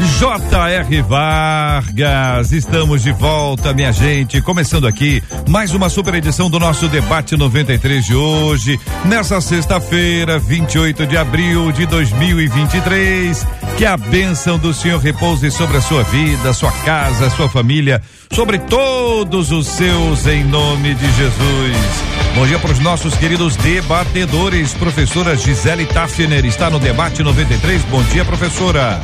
J.R. Vargas, estamos de volta, minha gente. Começando aqui mais uma super edição do nosso debate 93 de hoje, nessa sexta-feira, 28 de abril de 2023. Que a bênção do Senhor repouse sobre a sua vida, sua casa, sua família, sobre todos os seus, em nome de Jesus. Bom dia para os nossos queridos debatedores. Professora Gisele Tafner está no debate 93. Bom dia, professora.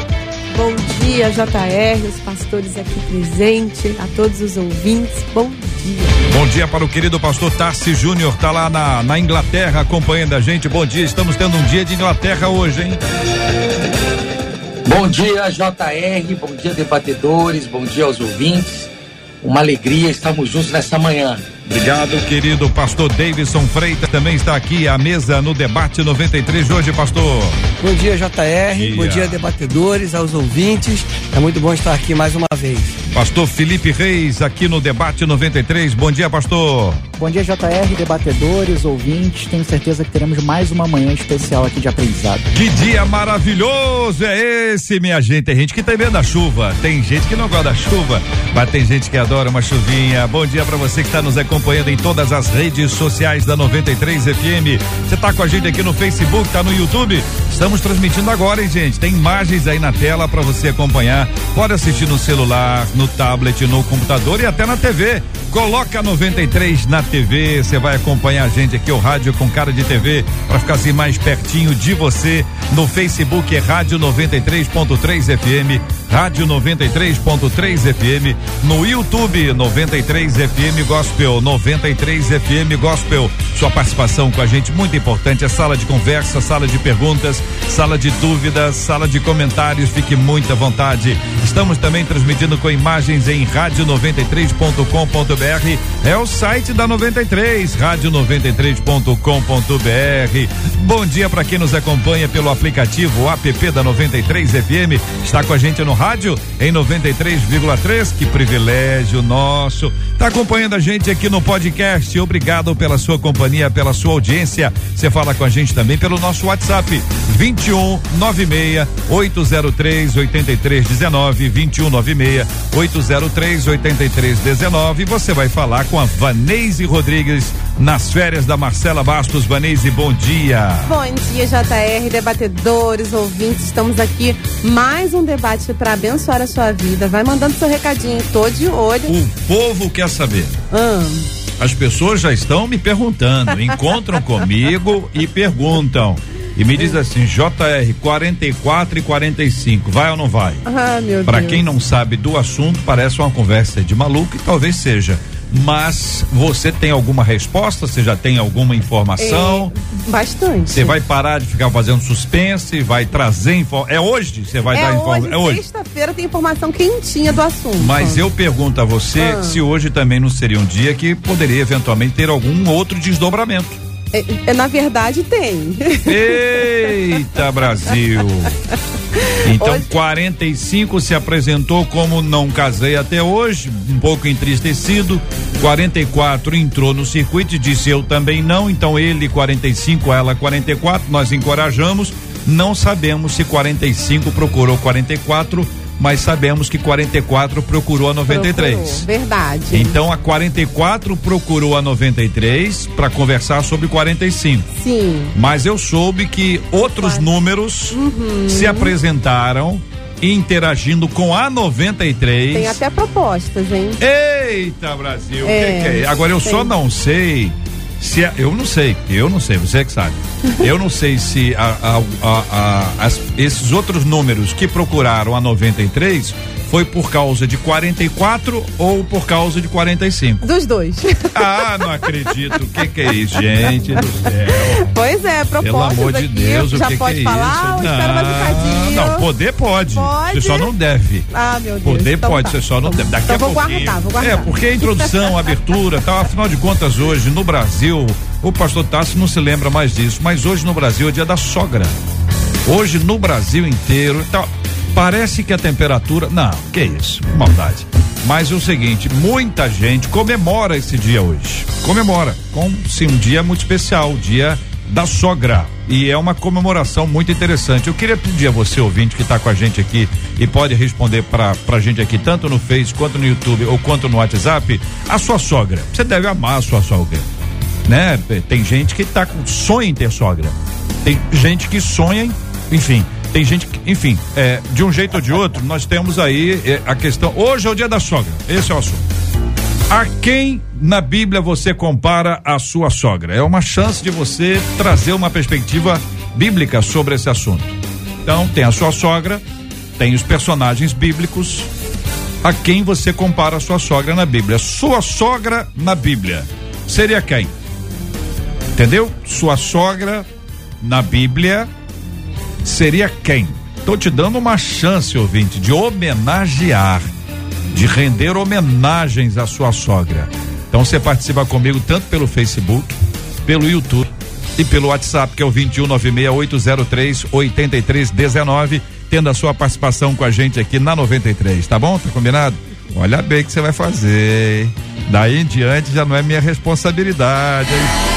Bom dia, JR, os pastores aqui presentes, a todos os ouvintes. Bom dia. Bom dia para o querido pastor Tarsi Júnior, tá lá na, na Inglaterra acompanhando a gente. Bom dia, estamos tendo um dia de Inglaterra hoje, hein? Bom dia, JR, bom dia, debatedores, bom dia aos ouvintes. Uma alegria, estamos juntos nessa manhã. Obrigado, querido pastor Davidson Freitas. Também está aqui à mesa no debate 93 de hoje, pastor. Bom dia, JR. Dia. Bom dia, debatedores, aos ouvintes. É muito bom estar aqui mais uma vez. Pastor Felipe Reis, aqui no debate 93. Bom dia, pastor. Bom dia, JR, debatedores, ouvintes. Tenho certeza que teremos mais uma manhã especial aqui de aprendizado. Que dia maravilhoso é esse, minha gente? Tem gente que tem medo da chuva, tem gente que não gosta da chuva, mas tem gente que adora uma chuvinha. Bom dia para você que está nos acompanhando em todas as redes sociais da 93 FM. Você está com a gente aqui no Facebook, tá no YouTube? Estamos transmitindo agora, hein, gente? Tem imagens aí na tela para você acompanhar. Pode assistir no celular, no tablet, no computador e até na TV. Coloca 93 na TV, você vai acompanhar a gente aqui, o rádio com cara de TV, para ficar assim mais pertinho de você. No Facebook é Rádio 93.3 FM, Rádio 93.3 FM, no YouTube 93 FM Gospel, 93 FM Gospel. Sua participação com a gente muito importante, é sala de conversa, sala de perguntas, sala de dúvidas, sala de comentários, fique muito à vontade. Estamos também transmitindo com imagens em rádio93.com.br é o site da 93, rádio93.com.br. Bom dia para quem nos acompanha pelo aplicativo app da 93 FM. Está com a gente no rádio em 93,3. Que privilégio nosso. Está acompanhando a gente aqui no podcast. Obrigado pela sua companhia, pela sua audiência. Você fala com a gente também pelo nosso WhatsApp 21 96 803 8319 21 96 803 8319. Você vai falar com a Vaneise Rodrigues nas férias da Marcela Bastos. Vaneise, bom dia. Bom dia, JR, debatedores, ouvintes. Estamos aqui mais um debate para abençoar a sua vida. Vai mandando seu recadinho, tô de olho. O povo quer saber. As pessoas já estão me perguntando, encontram comigo e perguntam. E me diz assim, JR 44 e 45, vai ou não vai? Ah, meu Pra Deus. quem não sabe do assunto, parece uma conversa de maluco e talvez seja. Mas você tem alguma resposta? Você já tem alguma informação? É, bastante. Você vai parar de ficar fazendo suspense? Vai trazer informação? É hoje? Você vai é dar informação? É hoje. sexta-feira, tem informação quentinha do assunto. Mas eu pergunto a você Ah. se hoje também não seria um dia que poderia eventualmente ter algum outro desdobramento. É, é, na verdade, tem. Eita, Brasil! Então, Hoje- 45 se apresentou como não casei até hoje, um pouco entristecido. 44 entrou no circuito e disse eu também não. Então, ele 45, ela 44. Nós encorajamos. Não sabemos se 45 procurou 44, mas sabemos que 44 procurou a 93. Procurou, verdade. Então a 44 procurou a 93 para conversar sobre 45. Sim. Mas eu soube que outros números Uhum. se apresentaram interagindo com a 93. Tem até propostas, hein? Eita, Brasil! É, que que é? Agora eu só tem. não sei se a, eu não sei, eu não sei, você é que sabe. eu não sei se a, a, as, esses outros números que procuraram a 93 foi por causa de 44 ou por causa de 45? Dos dois. Ah, não acredito. O que, que é isso, gente do céu? Pois é, propostas Pelo amor de Deus, o já que, pode que é falar, isso? mais um? Não, poder pode. Pode. Você só não deve. Ah, meu Deus. Poder Então pode, tá. você só não Então- deve. Daqui então a vou pouquinho. guardar, vou guardar. É, porque a introdução, a abertura, tal, afinal de contas, hoje no Brasil, o pastor Tassi não se lembra mais disso, mas hoje no Brasil é dia da sogra. Hoje no Brasil inteiro, tal, parece que a temperatura, não, que isso, maldade. Mas é o seguinte, muita gente comemora esse dia hoje. Comemora, como se um dia muito especial, o dia da sogra. E é uma comemoração muito interessante. Eu queria pedir a você, ouvinte, que está com a gente aqui e pode responder para pra gente aqui, tanto no Face, quanto no YouTube ou quanto no WhatsApp, a sua sogra. Você deve amar a sua sogra. Né? Tem gente que tá com sonho em ter sogra. Tem gente que sonha em, enfim, tem gente que, enfim, é, de um jeito ou de outro, nós temos aí é, a questão. Hoje é o dia da sogra. Esse é o assunto. A quem na Bíblia você compara a sua sogra? É uma chance de você trazer uma perspectiva bíblica sobre esse assunto. Então, tem a sua sogra, tem os personagens bíblicos. A quem você compara a sua sogra na Bíblia? Sua sogra na Bíblia seria quem? Entendeu? Sua sogra na Bíblia seria quem? Tô te dando uma chance, ouvinte, de homenagear, de render homenagens à sua sogra. Então você participa comigo tanto pelo Facebook, pelo YouTube e pelo WhatsApp, que é o 21968038319, tendo a sua participação com a gente aqui na 93, tá bom? Tá combinado? Olha bem o que você vai fazer. Daí em diante já não é minha responsabilidade. hein?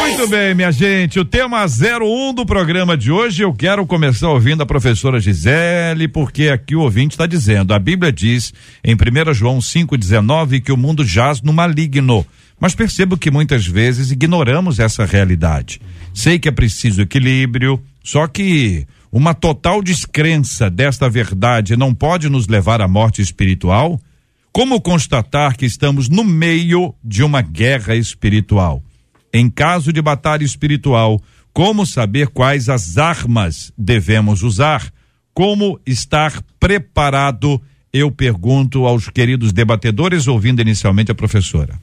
Muito bem, minha gente. O tema 01 do programa de hoje, eu quero começar ouvindo a professora Gisele, porque aqui o ouvinte está dizendo: a Bíblia diz em 1 João 5,19 que o mundo jaz no maligno. Mas percebo que muitas vezes ignoramos essa realidade. Sei que é preciso equilíbrio, só que uma total descrença desta verdade não pode nos levar à morte espiritual? Como constatar que estamos no meio de uma guerra espiritual? Em caso de batalha espiritual, como saber quais as armas devemos usar? Como estar preparado? Eu pergunto aos queridos debatedores, ouvindo inicialmente a professora.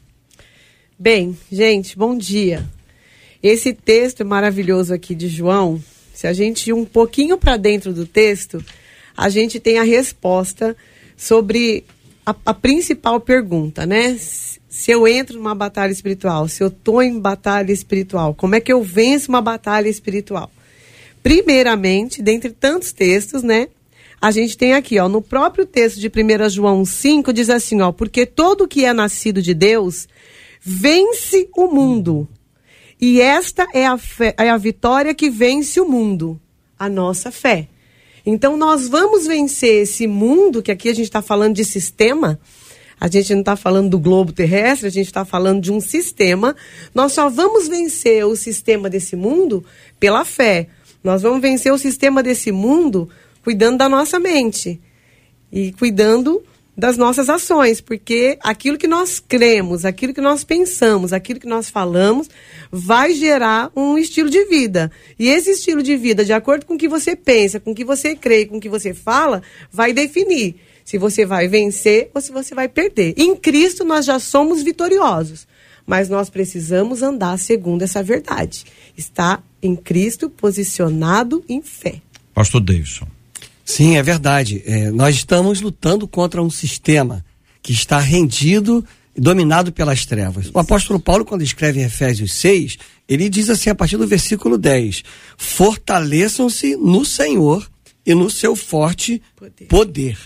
Bem, gente, bom dia. Esse texto maravilhoso aqui de João, se a gente ir um pouquinho para dentro do texto, a gente tem a resposta sobre a, a principal pergunta, né? Se eu entro numa batalha espiritual, se eu estou em batalha espiritual, como é que eu venço uma batalha espiritual? Primeiramente, dentre tantos textos, né? A gente tem aqui, ó, no próprio texto de 1 João 5, diz assim, ó, porque todo que é nascido de Deus vence o mundo. E esta é a, fé, é a vitória que vence o mundo, a nossa fé. Então, nós vamos vencer esse mundo, que aqui a gente está falando de sistema, a gente não está falando do globo terrestre, a gente está falando de um sistema. Nós só vamos vencer o sistema desse mundo pela fé. Nós vamos vencer o sistema desse mundo cuidando da nossa mente e cuidando das nossas ações, porque aquilo que nós cremos, aquilo que nós pensamos, aquilo que nós falamos, vai gerar um estilo de vida. E esse estilo de vida, de acordo com o que você pensa, com o que você crê, com o que você fala, vai definir se você vai vencer ou se você vai perder. Em Cristo nós já somos vitoriosos, mas nós precisamos andar segundo essa verdade. Está em Cristo posicionado em fé. Pastor Davidson. Sim, é verdade. É, nós estamos lutando contra um sistema que está rendido e dominado pelas trevas. O apóstolo Paulo, quando escreve em Efésios 6, ele diz assim a partir do versículo 10: Fortaleçam-se no Senhor e no seu forte poder. poder.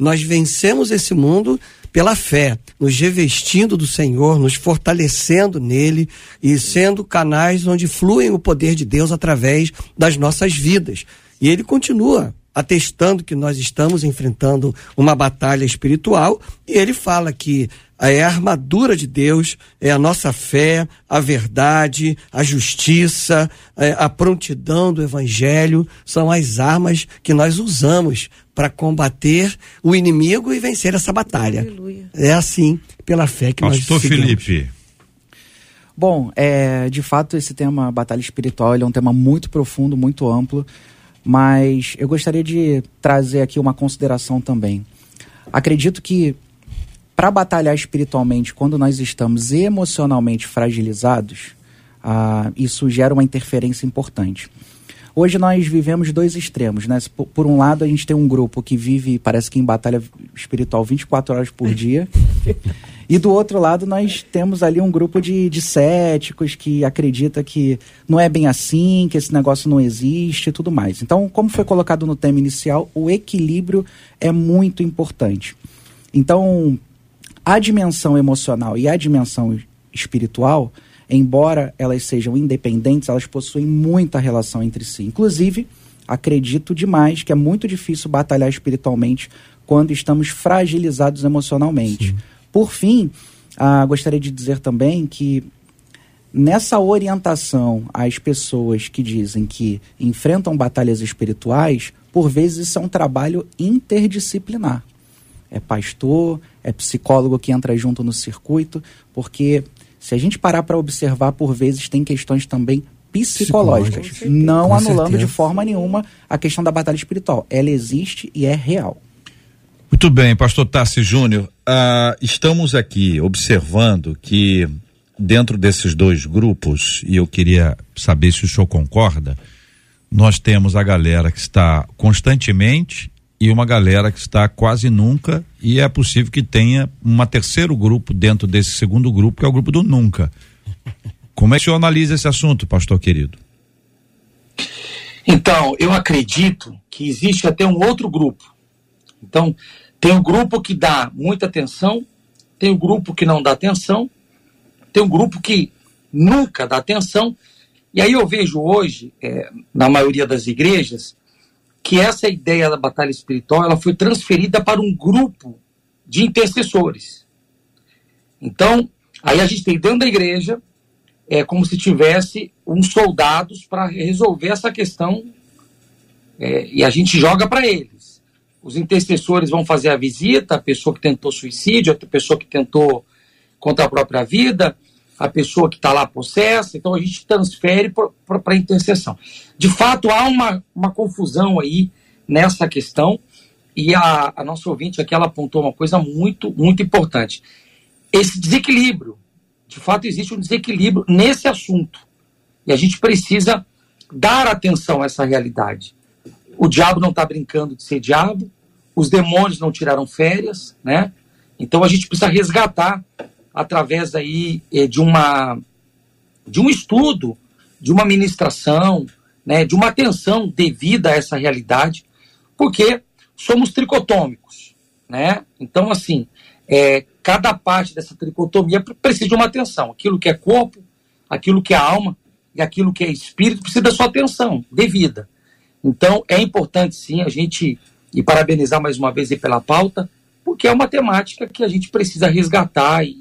Nós vencemos esse mundo pela fé, nos revestindo do Senhor, nos fortalecendo nele e sendo canais onde fluem o poder de Deus através das nossas vidas. E ele continua atestando que nós estamos enfrentando uma batalha espiritual, e ele fala que é a armadura de Deus, é a nossa fé, a verdade, a justiça, é a prontidão do evangelho, são as armas que nós usamos para combater o inimigo e vencer essa batalha. Aleluia. É assim, pela fé que Pastor nós seguimos. Felipe. Bom, é, de fato esse tema batalha espiritual é um tema muito profundo, muito amplo, mas eu gostaria de trazer aqui uma consideração também. Acredito que para batalhar espiritualmente, quando nós estamos emocionalmente fragilizados, ah, isso gera uma interferência importante. Hoje nós vivemos dois extremos, né? Por, um lado, a gente tem um grupo que vive, parece que em batalha espiritual 24 horas por dia. e do outro lado, nós temos ali um grupo de, de céticos que acredita que não é bem assim, que esse negócio não existe e tudo mais. Então, como foi colocado no tema inicial, o equilíbrio é muito importante. Então, a dimensão emocional e a dimensão espiritual embora elas sejam independentes, elas possuem muita relação entre si. Inclusive, acredito demais que é muito difícil batalhar espiritualmente quando estamos fragilizados emocionalmente. Sim. Por fim, ah, gostaria de dizer também que nessa orientação às pessoas que dizem que enfrentam batalhas espirituais, por vezes isso é um trabalho interdisciplinar. É pastor, é psicólogo que entra junto no circuito, porque se a gente parar para observar, por vezes tem questões também psicológicas, não Com anulando certeza. de forma nenhuma a questão da batalha espiritual. Ela existe e é real. Muito bem, pastor Tassi Júnior, uh, estamos aqui observando que dentro desses dois grupos, e eu queria saber se o senhor concorda, nós temos a galera que está constantemente e uma galera que está quase nunca, e é possível que tenha um terceiro grupo dentro desse segundo grupo, que é o grupo do nunca. Como é que o senhor analisa esse assunto, pastor querido? Então, eu acredito que existe até um outro grupo. Então, tem o grupo que dá muita atenção, tem o grupo que não dá atenção, tem o grupo que nunca dá atenção. E aí eu vejo hoje, é, na maioria das igrejas, que essa ideia da batalha espiritual ela foi transferida para um grupo de intercessores. Então, aí a gente tem dentro da igreja é como se tivesse uns soldados para resolver essa questão é, e a gente joga para eles. Os intercessores vão fazer a visita, a pessoa que tentou suicídio, a pessoa que tentou contra a própria vida, a pessoa que está lá possessa, então a gente transfere para a intercessão. De fato, há uma, uma confusão aí nessa questão, e a, a nossa ouvinte aqui ela apontou uma coisa muito, muito importante. Esse desequilíbrio, de fato, existe um desequilíbrio nesse assunto, e a gente precisa dar atenção a essa realidade. O diabo não está brincando de ser diabo, os demônios não tiraram férias, né? Então a gente precisa resgatar através aí eh, de uma de um estudo, de uma ministração, né, de uma atenção devida a essa realidade, porque somos tricotômicos, né? Então assim, é, cada parte dessa tricotomia precisa de uma atenção. Aquilo que é corpo, aquilo que é alma e aquilo que é espírito precisa da sua atenção devida. Então é importante sim a gente e parabenizar mais uma vez pela pauta, porque é uma temática que a gente precisa resgatar e,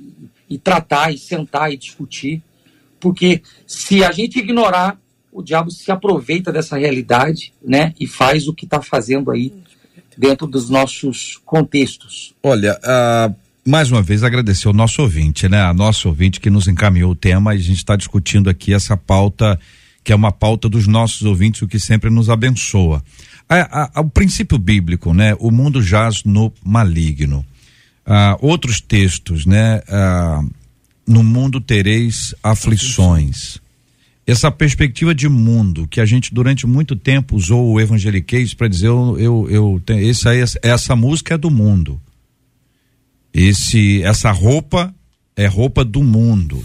e tratar, e sentar e discutir, porque se a gente ignorar, o diabo se aproveita dessa realidade, né, e faz o que está fazendo aí dentro dos nossos contextos. Olha, uh, mais uma vez agradecer ao nosso ouvinte, né, a nosso ouvinte que nos encaminhou o tema e a gente está discutindo aqui essa pauta que é uma pauta dos nossos ouvintes, o que sempre nos abençoa. A, a, o princípio bíblico, né? O mundo jaz no maligno ah, outros textos, né? Ah, no mundo tereis aflições. Essa perspectiva de mundo que a gente durante muito tempo usou o evangeliquez para dizer eu, eu, eu esse aí, essa música é do mundo. Esse essa roupa é roupa do mundo.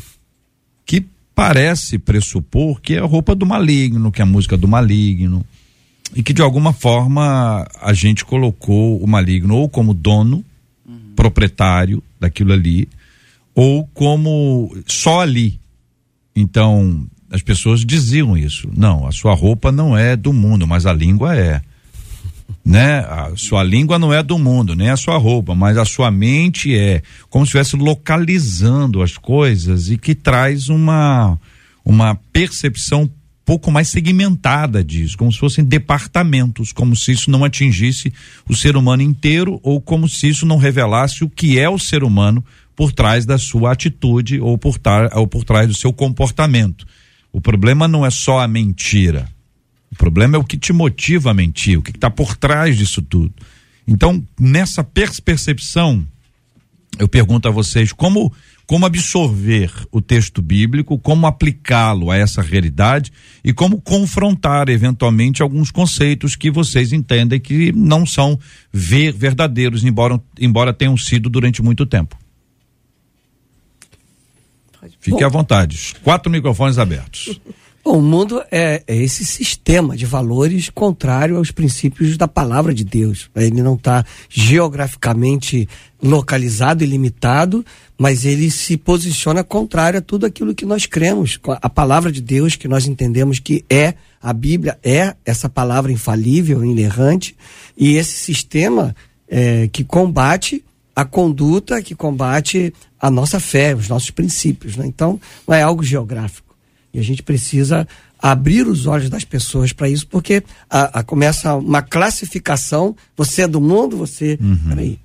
Que parece pressupor que é roupa do maligno, que é a música do maligno. E que de alguma forma a gente colocou o maligno ou como dono proprietário daquilo ali, ou como só ali. Então, as pessoas diziam isso. Não, a sua roupa não é do mundo, mas a língua é. Né? A sua língua não é do mundo, nem a sua roupa, mas a sua mente é. Como se estivesse localizando as coisas e que traz uma, uma percepção pouco mais segmentada disso, como se fossem departamentos, como se isso não atingisse o ser humano inteiro ou como se isso não revelasse o que é o ser humano por trás da sua atitude ou por, tar, ou por trás do seu comportamento. O problema não é só a mentira. O problema é o que te motiva a mentir, o que está por trás disso tudo. Então, nessa percepção, eu pergunto a vocês como como absorver o texto bíblico, como aplicá-lo a essa realidade e como confrontar eventualmente alguns conceitos que vocês entendem que não são ver, verdadeiros, embora, embora tenham sido durante muito tempo. Fique Bom, à vontade. Quatro microfones abertos. Bom, o mundo é, é, esse sistema de valores contrário aos princípios da palavra de Deus. Ele não está geograficamente localizado e limitado, mas ele se posiciona contrário a tudo aquilo que nós cremos. A palavra de Deus, que nós entendemos que é a Bíblia, é essa palavra infalível, inerrante, e esse sistema é, que combate a conduta, que combate a nossa fé, os nossos princípios. Né? Então, não é algo geográfico. E a gente precisa abrir os olhos das pessoas para isso, porque a, a, começa uma classificação. Você é do mundo, você. Uhum. Peraí.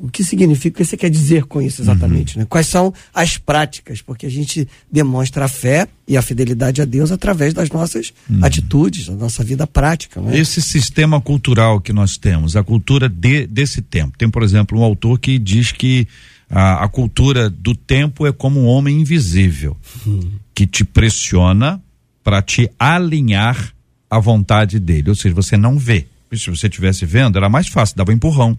O que significa? O que você quer dizer com isso exatamente? Uhum. Né? Quais são as práticas? Porque a gente demonstra a fé e a fidelidade a Deus através das nossas uhum. atitudes, da nossa vida prática. Né? Esse sistema cultural que nós temos, a cultura de, desse tempo. Tem, por exemplo, um autor que diz que a, a cultura do tempo é como um homem invisível. Que te pressiona para te alinhar à vontade dele. Ou seja, você não vê. Se você estivesse vendo, era mais fácil, dava um empurrão.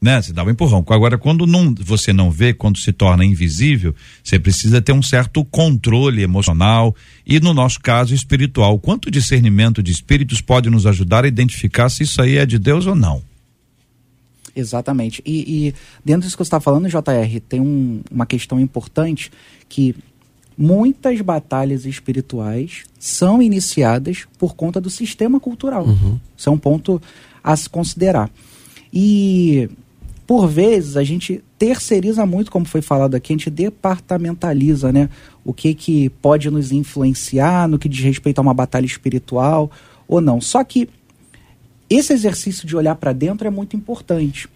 Né? Você dava um empurrão. Agora, quando não, você não vê, quando se torna invisível, você precisa ter um certo controle emocional e, no nosso caso, espiritual. Quanto discernimento de espíritos pode nos ajudar a identificar se isso aí é de Deus ou não? Exatamente. E, e dentro disso que você está falando, JR, tem um, uma questão importante que muitas batalhas espirituais são iniciadas por conta do sistema cultural. Uhum. Isso é um ponto a se considerar. E, por vezes, a gente terceiriza muito, como foi falado aqui, a gente departamentaliza né? o que, que pode nos influenciar no que diz respeito a uma batalha espiritual ou não. Só que esse exercício de olhar para dentro é muito importante.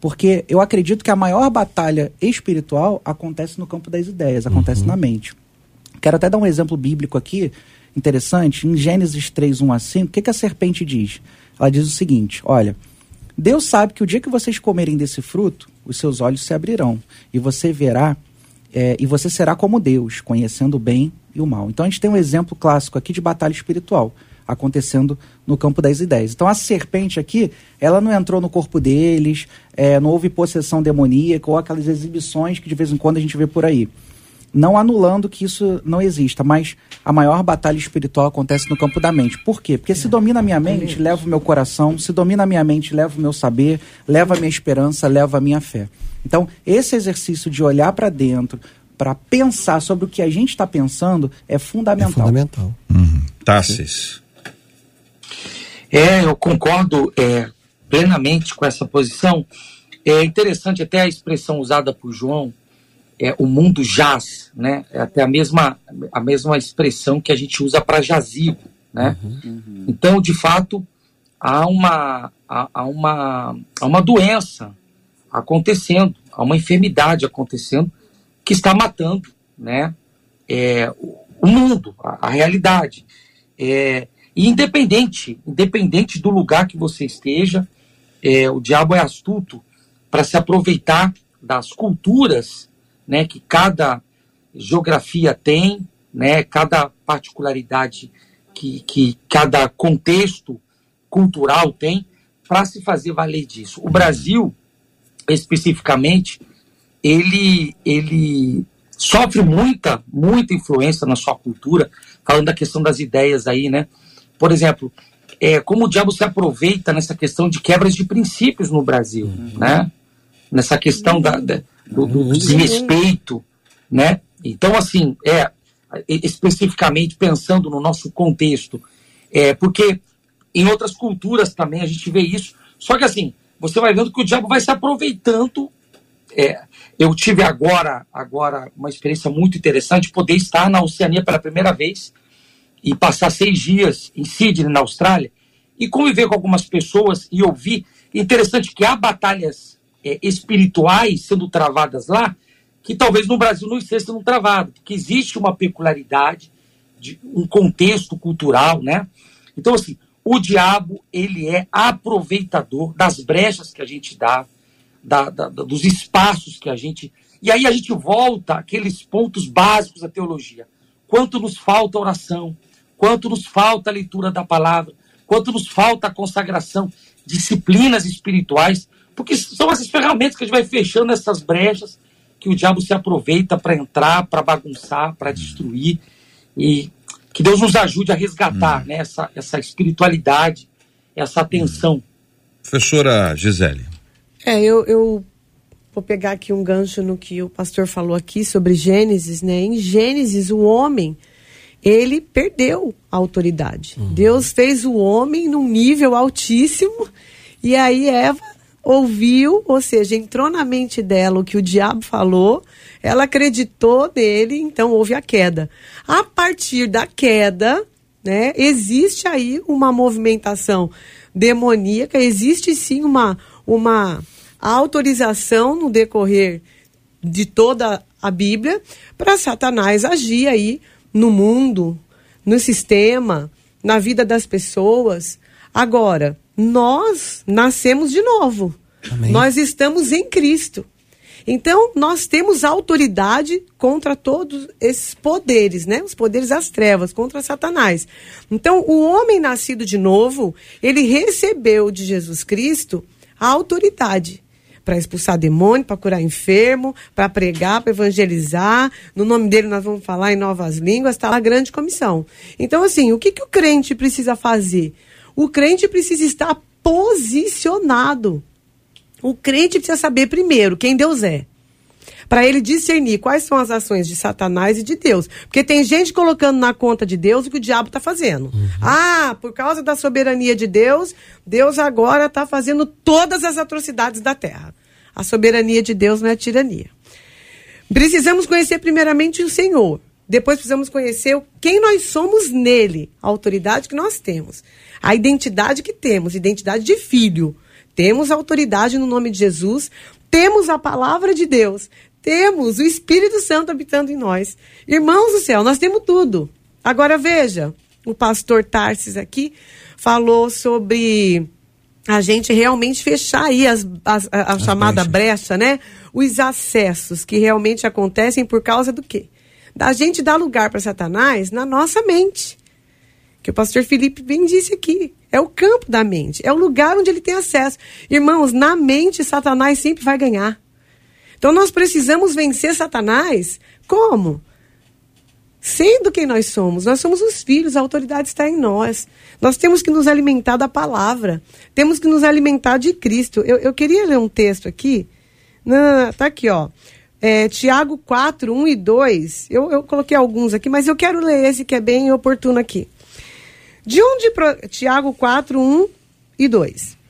Porque eu acredito que a maior batalha espiritual acontece no campo das ideias, acontece uhum. na mente. Quero até dar um exemplo bíblico aqui, interessante. Em Gênesis 3, 1 a 5, o que, que a serpente diz? Ela diz o seguinte: Olha, Deus sabe que o dia que vocês comerem desse fruto, os seus olhos se abrirão e você verá, é, e você será como Deus, conhecendo o bem e o mal. Então a gente tem um exemplo clássico aqui de batalha espiritual acontecendo no campo das ideias. Então a serpente aqui, ela não entrou no corpo deles, é, não houve possessão demoníaca ou aquelas exibições que de vez em quando a gente vê por aí não anulando que isso não exista, mas a maior batalha espiritual acontece no campo da mente. Por quê? Porque se domina a minha mente, leva o meu coração, se domina a minha mente, leva o meu saber, leva a minha esperança, leva a minha fé. Então, esse exercício de olhar para dentro, para pensar sobre o que a gente está pensando, é fundamental. É fundamental. Uhum. Tassis. É, eu concordo é, plenamente com essa posição. É interessante até a expressão usada por João, é, o mundo jaz, né? É até a mesma, a mesma expressão que a gente usa para jazigo, né? Uhum. Então, de fato, há uma, há, há, uma, há uma doença acontecendo, há uma enfermidade acontecendo que está matando, né? É, o mundo, a, a realidade. É, e independente, independente do lugar que você esteja, é, o diabo é astuto para se aproveitar das culturas né, que cada geografia tem, né, cada particularidade que, que cada contexto cultural tem, para se fazer valer disso. O Brasil, especificamente, ele, ele sofre muita, muita influência na sua cultura, falando da questão das ideias aí, né? Por exemplo, é, como o diabo se aproveita nessa questão de quebras de princípios no Brasil, uhum. né? Nessa questão da, da do, do desrespeito, né? Então, assim, é, especificamente pensando no nosso contexto, é, porque em outras culturas também a gente vê isso, só que assim, você vai vendo que o diabo vai se aproveitando. É, eu tive agora, agora uma experiência muito interessante, poder estar na Oceania pela primeira vez e passar seis dias em Sydney, na Austrália, e conviver com algumas pessoas e ouvir. Interessante que há batalhas é, espirituais sendo travadas lá, que talvez no Brasil não estejam sendo travadas, porque existe uma peculiaridade, de um contexto cultural, né? Então, assim, o diabo, ele é aproveitador das brechas que a gente dá, da, da, dos espaços que a gente. E aí a gente volta àqueles pontos básicos da teologia. Quanto nos falta oração, quanto nos falta a leitura da palavra, quanto nos falta a consagração, disciplinas espirituais, porque são essas ferramentas que a gente vai fechando essas brechas que o diabo se aproveita para entrar, para bagunçar, para destruir. E que Deus nos ajude a resgatar hum. né, essa, essa espiritualidade, essa atenção. Hum. Professora Gisele. É, eu, eu vou pegar aqui um gancho no que o pastor falou aqui sobre Gênesis, né? Em Gênesis, o homem, ele perdeu a autoridade. Uhum. Deus fez o homem num nível altíssimo e aí Eva ouviu, ou seja, entrou na mente dela o que o diabo falou, ela acreditou nele, então houve a queda. A partir da queda, né, existe aí uma movimentação demoníaca, existe sim uma, uma autorização no decorrer de toda a Bíblia para Satanás agir aí no mundo, no sistema, na vida das pessoas. Agora, nós nascemos de novo. Amém. Nós estamos em Cristo. Então, nós temos autoridade contra todos esses poderes, né? Os poderes das trevas, contra Satanás. Então, o homem nascido de novo, ele recebeu de Jesus Cristo a autoridade para expulsar demônio, para curar enfermo, para pregar, para evangelizar. No nome dele nós vamos falar em novas línguas, está lá a grande comissão. Então, assim, o que, que o crente precisa fazer? O crente precisa estar posicionado. O crente precisa saber primeiro quem Deus é. Para ele discernir quais são as ações de Satanás e de Deus. Porque tem gente colocando na conta de Deus o que o diabo está fazendo. Uhum. Ah, por causa da soberania de Deus, Deus agora está fazendo todas as atrocidades da terra. A soberania de Deus não é tirania. Precisamos conhecer primeiramente o Senhor. Depois precisamos conhecer quem nós somos nele, a autoridade que nós temos, a identidade que temos, identidade de filho. Temos autoridade no nome de Jesus, temos a palavra de Deus, temos o Espírito Santo habitando em nós. Irmãos do céu, nós temos tudo. Agora veja, o pastor Tarsis aqui falou sobre a gente realmente fechar aí as, as, a, a chamada brecha, né? Os acessos que realmente acontecem por causa do quê? Da gente dar lugar para Satanás na nossa mente. Que o pastor Felipe bem disse aqui. É o campo da mente, é o lugar onde ele tem acesso. Irmãos, na mente, Satanás sempre vai ganhar. Então nós precisamos vencer Satanás como? Sendo quem nós somos. Nós somos os filhos, a autoridade está em nós. Nós temos que nos alimentar da palavra. Temos que nos alimentar de Cristo. Eu, eu queria ler um texto aqui. Não, tá aqui, ó. É, Tiago 4, 1 e 2. Eu, eu coloquei alguns aqui, mas eu quero ler esse que é bem oportuno aqui. De onde. Pro... Tiago 4, 1 e 2.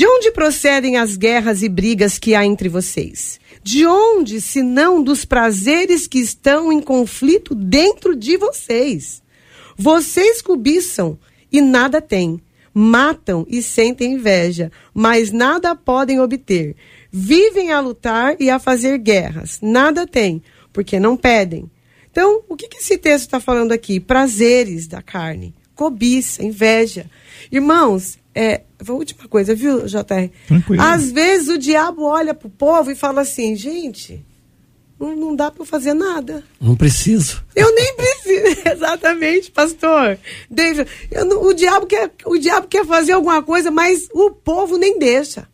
De onde procedem as guerras e brigas que há entre vocês? De onde, se não dos prazeres que estão em conflito dentro de vocês? Vocês cobiçam e nada têm, matam e sentem inveja, mas nada podem obter. Vivem a lutar e a fazer guerras, nada têm, porque não pedem. Então, o que, que esse texto está falando aqui? Prazeres da carne, cobiça, inveja. Irmãos, é, a última coisa, viu, JR? Tranquilo. Às vezes o diabo olha para o povo e fala assim, gente, não, não dá para fazer nada. Não preciso. Eu nem preciso, exatamente, pastor. David, eu, o, diabo quer, o diabo quer fazer alguma coisa, mas o povo nem deixa.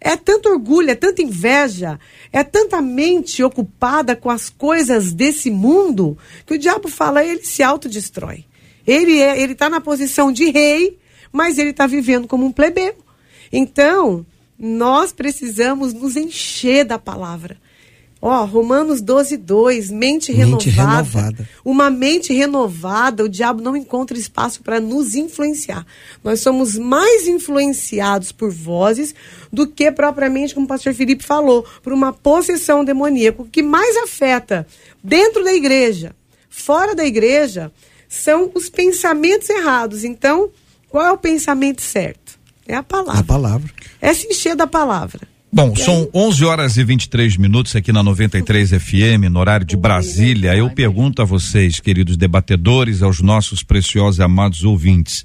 É tanto orgulho, é tanta inveja, é tanta mente ocupada com as coisas desse mundo que o diabo fala, ele se autodestrói. Ele é, ele está na posição de rei, mas ele está vivendo como um plebeu. Então, nós precisamos nos encher da palavra. Ó, Romanos 12, 2, mente, mente renovada. renovada. Uma mente renovada, o diabo não encontra espaço para nos influenciar. Nós somos mais influenciados por vozes do que propriamente, como o pastor Felipe falou, por uma possessão demoníaca. O que mais afeta dentro da igreja, fora da igreja, são os pensamentos errados. Então, qual é o pensamento certo? É a palavra. A palavra. É se encher da palavra. Bom, são 11 horas e 23 minutos aqui na 93 FM, no horário de Brasília. Eu pergunto a vocês, queridos debatedores, aos nossos preciosos e amados ouvintes.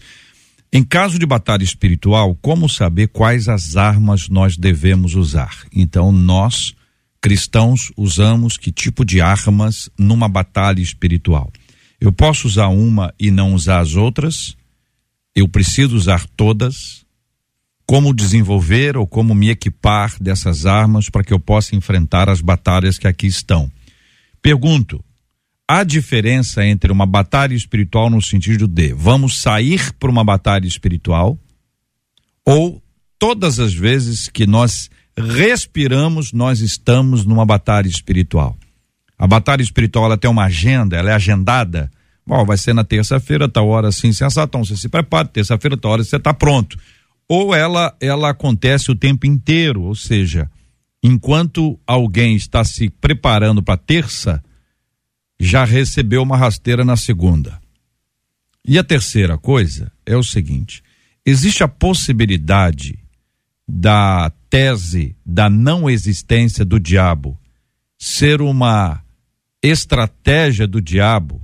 Em caso de batalha espiritual, como saber quais as armas nós devemos usar? Então, nós, cristãos, usamos que tipo de armas numa batalha espiritual? Eu posso usar uma e não usar as outras? Eu preciso usar todas? como desenvolver ou como me equipar dessas armas para que eu possa enfrentar as batalhas que aqui estão. Pergunto: há diferença entre uma batalha espiritual no sentido de vamos sair para uma batalha espiritual ou todas as vezes que nós respiramos, nós estamos numa batalha espiritual? A batalha espiritual ela tem uma agenda, ela é agendada. Bom, vai ser na terça-feira, tal hora assim, sensatão. Você se prepara, terça-feira, tal hora você está pronto ou ela ela acontece o tempo inteiro, ou seja, enquanto alguém está se preparando para terça, já recebeu uma rasteira na segunda. E a terceira coisa é o seguinte: existe a possibilidade da tese da não existência do diabo ser uma estratégia do diabo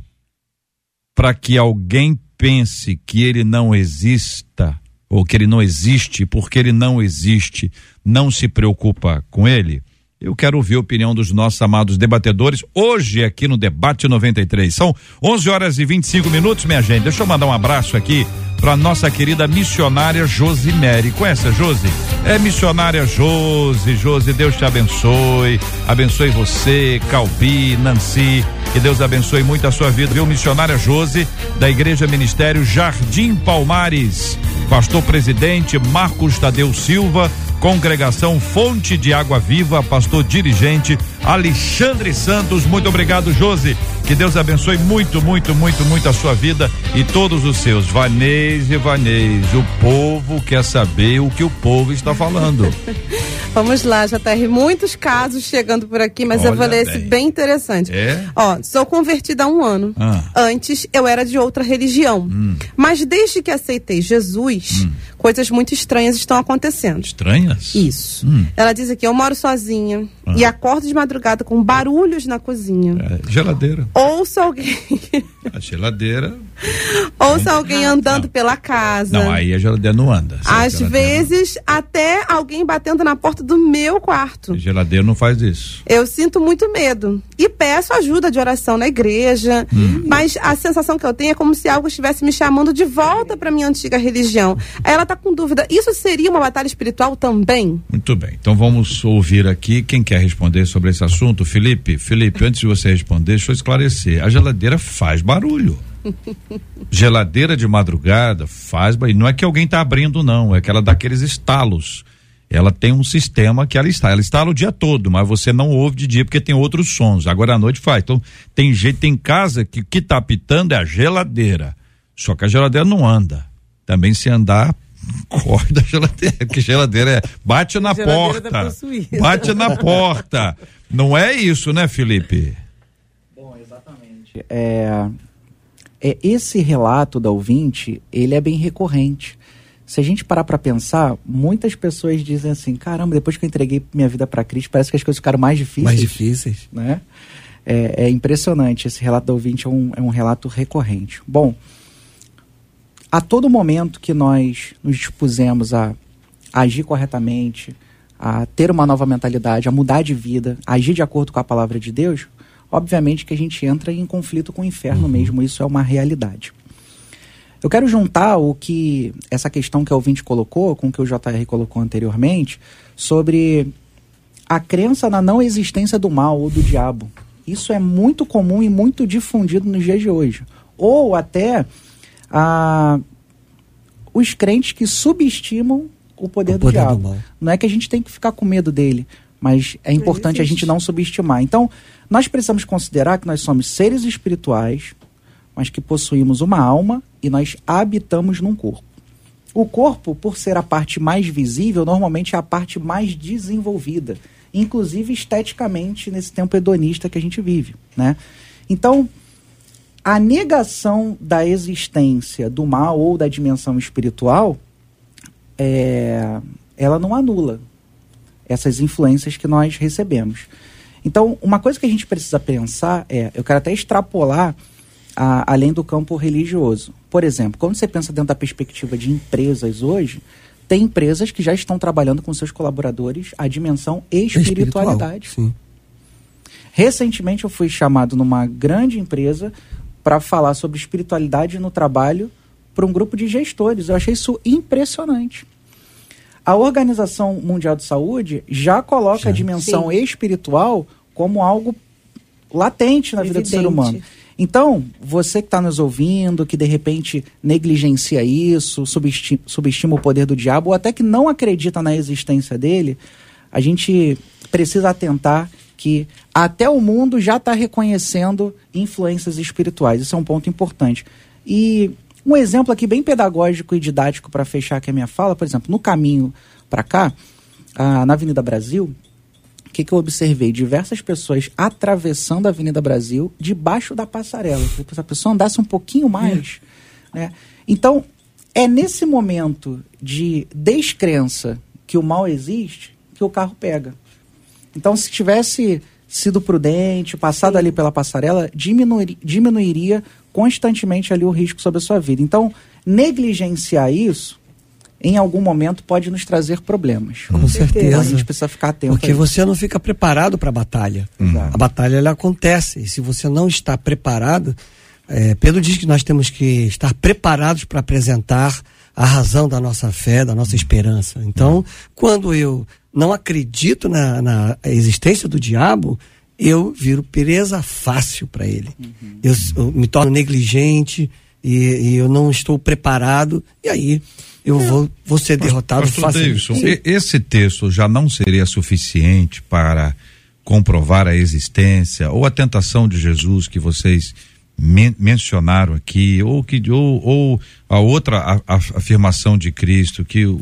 para que alguém pense que ele não exista ou que ele não existe, porque ele não existe, não se preocupa com ele? Eu quero ouvir a opinião dos nossos amados debatedores hoje aqui no Debate 93. São 11 horas e 25 minutos, minha gente. Deixa eu mandar um abraço aqui para nossa querida missionária Josimere. Conhece a Josi? É missionária Josi. Josi, Deus te abençoe. Abençoe você, Calbi, Nancy. Que Deus abençoe muito a sua vida, viu? Missionária Josi, da Igreja Ministério Jardim Palmares. Pastor presidente Marcos Tadeu Silva Congregação Fonte de Água Viva, pastor dirigente Alexandre Santos. Muito obrigado, Josi. Que Deus abençoe muito, muito, muito, muito a sua vida e todos os seus. Vanês e Vanês, o povo quer saber o que o povo está falando. Vamos lá, JR. Muitos casos chegando por aqui, mas Olha eu ler esse bem interessante. É? Ó, sou convertida há um ano. Ah. Antes eu era de outra religião. Hum. Mas desde que aceitei Jesus, hum. coisas muito estranhas estão acontecendo. Estranhas? Isso. Hum. Ela diz aqui: eu moro sozinha ah. e acordo de madrugada com barulhos na cozinha. É, geladeira. Ouço alguém. a geladeira. Ouço alguém andando não. pela casa. Não, aí a geladeira não anda. Às vezes, não. até alguém batendo na porta do meu quarto. A geladeira não faz isso. Eu sinto muito medo. E peço ajuda de oração na igreja. Hum. Mas a sensação que eu tenho é como se algo estivesse me chamando de volta para minha antiga religião. Ela está com dúvida: isso seria uma batalha espiritual também? Muito bem. Então vamos ouvir aqui quem quer responder sobre esse assunto. Felipe, Felipe, antes de você responder, deixa eu esclarecer. A geladeira faz barulho. Geladeira de madrugada faz barulho. Não é que alguém está abrindo, não. É que ela dá aqueles estalos ela tem um sistema que ela está, ela está o dia todo, mas você não ouve de dia porque tem outros sons. Agora à noite faz. Então, tem gente, tem casa que que tá apitando é a geladeira. Só que a geladeira não anda. Também se andar, corre da geladeira, porque geladeira é bate na porta. Tá bate na porta. Não é isso, né, Felipe? Bom, exatamente. É, é esse relato da ouvinte, ele é bem recorrente se a gente parar para pensar, muitas pessoas dizem assim: caramba, depois que eu entreguei minha vida para Cristo, parece que as coisas ficaram mais difíceis. Mais difíceis. Né? É, é impressionante. Esse relato do ouvinte é um, é um relato recorrente. Bom, a todo momento que nós nos dispusemos a, a agir corretamente, a ter uma nova mentalidade, a mudar de vida, a agir de acordo com a palavra de Deus, obviamente que a gente entra em conflito com o inferno uhum. mesmo, isso é uma realidade. Eu quero juntar o que essa questão que o ouvinte colocou com o que o JR colocou anteriormente sobre a crença na não existência do mal ou do diabo. Isso é muito comum e muito difundido nos dias de hoje. Ou até a, os crentes que subestimam o poder, o do diabo. Do não é que a gente tem que ficar com medo dele, mas é importante a gente não subestimar. Então, nós precisamos considerar que nós somos seres espirituais, mas que possuímos uma alma e nós habitamos num corpo. O corpo, por ser a parte mais visível, normalmente é a parte mais desenvolvida, inclusive esteticamente nesse tempo hedonista que a gente vive, né? Então, a negação da existência do mal ou da dimensão espiritual, é, ela não anula. essas influências que nós recebemos. Então, uma coisa que a gente precisa pensar é, eu quero até extrapolar a, além do campo religioso. Por exemplo, quando você pensa dentro da perspectiva de empresas hoje, tem empresas que já estão trabalhando com seus colaboradores a dimensão espiritualidade. Espiritual, Recentemente eu fui chamado numa grande empresa para falar sobre espiritualidade no trabalho para um grupo de gestores. Eu achei isso impressionante. A Organização Mundial de Saúde já coloca Já. a dimensão Sim. espiritual como algo latente na vida do ser Evidente. humano. Então, você que está nos ouvindo, que de repente negligencia isso, subesti- subestima o poder do diabo, ou até que não acredita na existência dele, a gente precisa atentar que até o mundo já está reconhecendo influências espirituais. Isso é um ponto importante. E um exemplo aqui bem pedagógico e didático para fechar aqui a minha fala, por exemplo, no caminho para cá, ah, na Avenida Brasil, o que, que eu observei? Diversas pessoas atravessando a Avenida Brasil debaixo da passarela. Se a pessoa andasse um pouquinho mais. Né? Então, é nesse momento de descrença que o mal existe que o carro pega. Então, se tivesse sido prudente, passado ali pela passarela, diminuir, diminuiria constantemente ali o risco sobre a sua vida. Então, negligenciar isso, em algum momento, pode nos trazer problemas. Com Então, a certeza. gente precisa ficar atento. Porque você não fica preparado para a batalha. A batalha ela acontece. E se você não está preparado, é, Pedro diz que nós temos que estar preparados para apresentar a razão da nossa fé, da nossa esperança. Então, quando eu não acredito na, na existência do diabo, eu viro presa fácil para ele. Eu, s- eu me torno negligente e, e eu não estou preparado. E aí eu vou, vou ser derrotado Pastor facilmente. Davidson, esse texto já não seria suficiente para comprovar a existência ou a tentação de Jesus que vocês men- mencionaram aqui, ou que ou, ou a outra a- a- afirmação de Cristo que uh,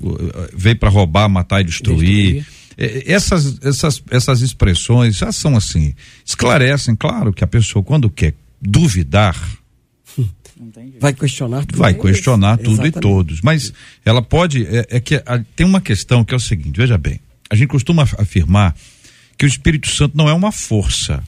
veio para roubar, matar e destruir. Eh, Essas, essas, essas expressões já são assim, esclarecem, claro, que a pessoa, quando quer duvidar, Vai questionar tudo. vai questionar tudo Exatamente. e todos. Mas ela pode. É, é que a- tem uma questão que é o seguinte: veja bem, a gente costuma af- afirmar que o Espírito Santo não é uma força,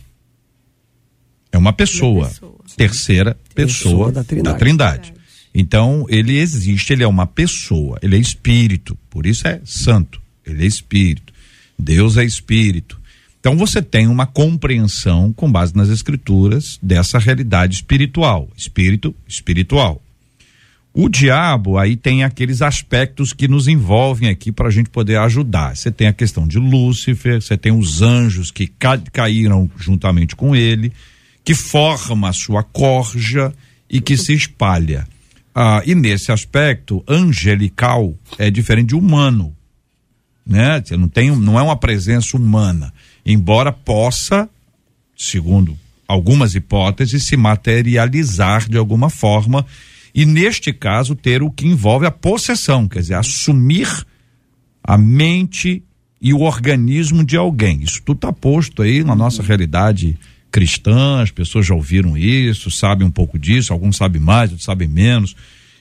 é uma pessoa, pessoa. terceira pessoa, Pessoa da Trindade. Trindade. Então, ele existe, ele é uma pessoa, ele é espírito, por isso é santo, ele é espírito. Deus é espírito. Então você tem uma compreensão com base nas escrituras dessa realidade espiritual, espírito espiritual. O diabo aí tem aqueles aspectos que nos envolvem aqui para a gente poder ajudar. Você tem a questão de Lúcifer, você tem os anjos que ca caíram juntamente com ele, que forma a sua corja e que se espalha. Ah, e nesse aspecto, angelical é diferente de humano né? Você não tem, não é uma presença humana, embora possa, segundo algumas hipóteses, se materializar de alguma forma e neste caso ter o que envolve a possessão, quer dizer, assumir a mente e o organismo de alguém. Isso tudo está posto aí na nossa realidade cristã, as pessoas já ouviram isso, sabem um pouco disso, alguns sabem mais, outros sabem menos.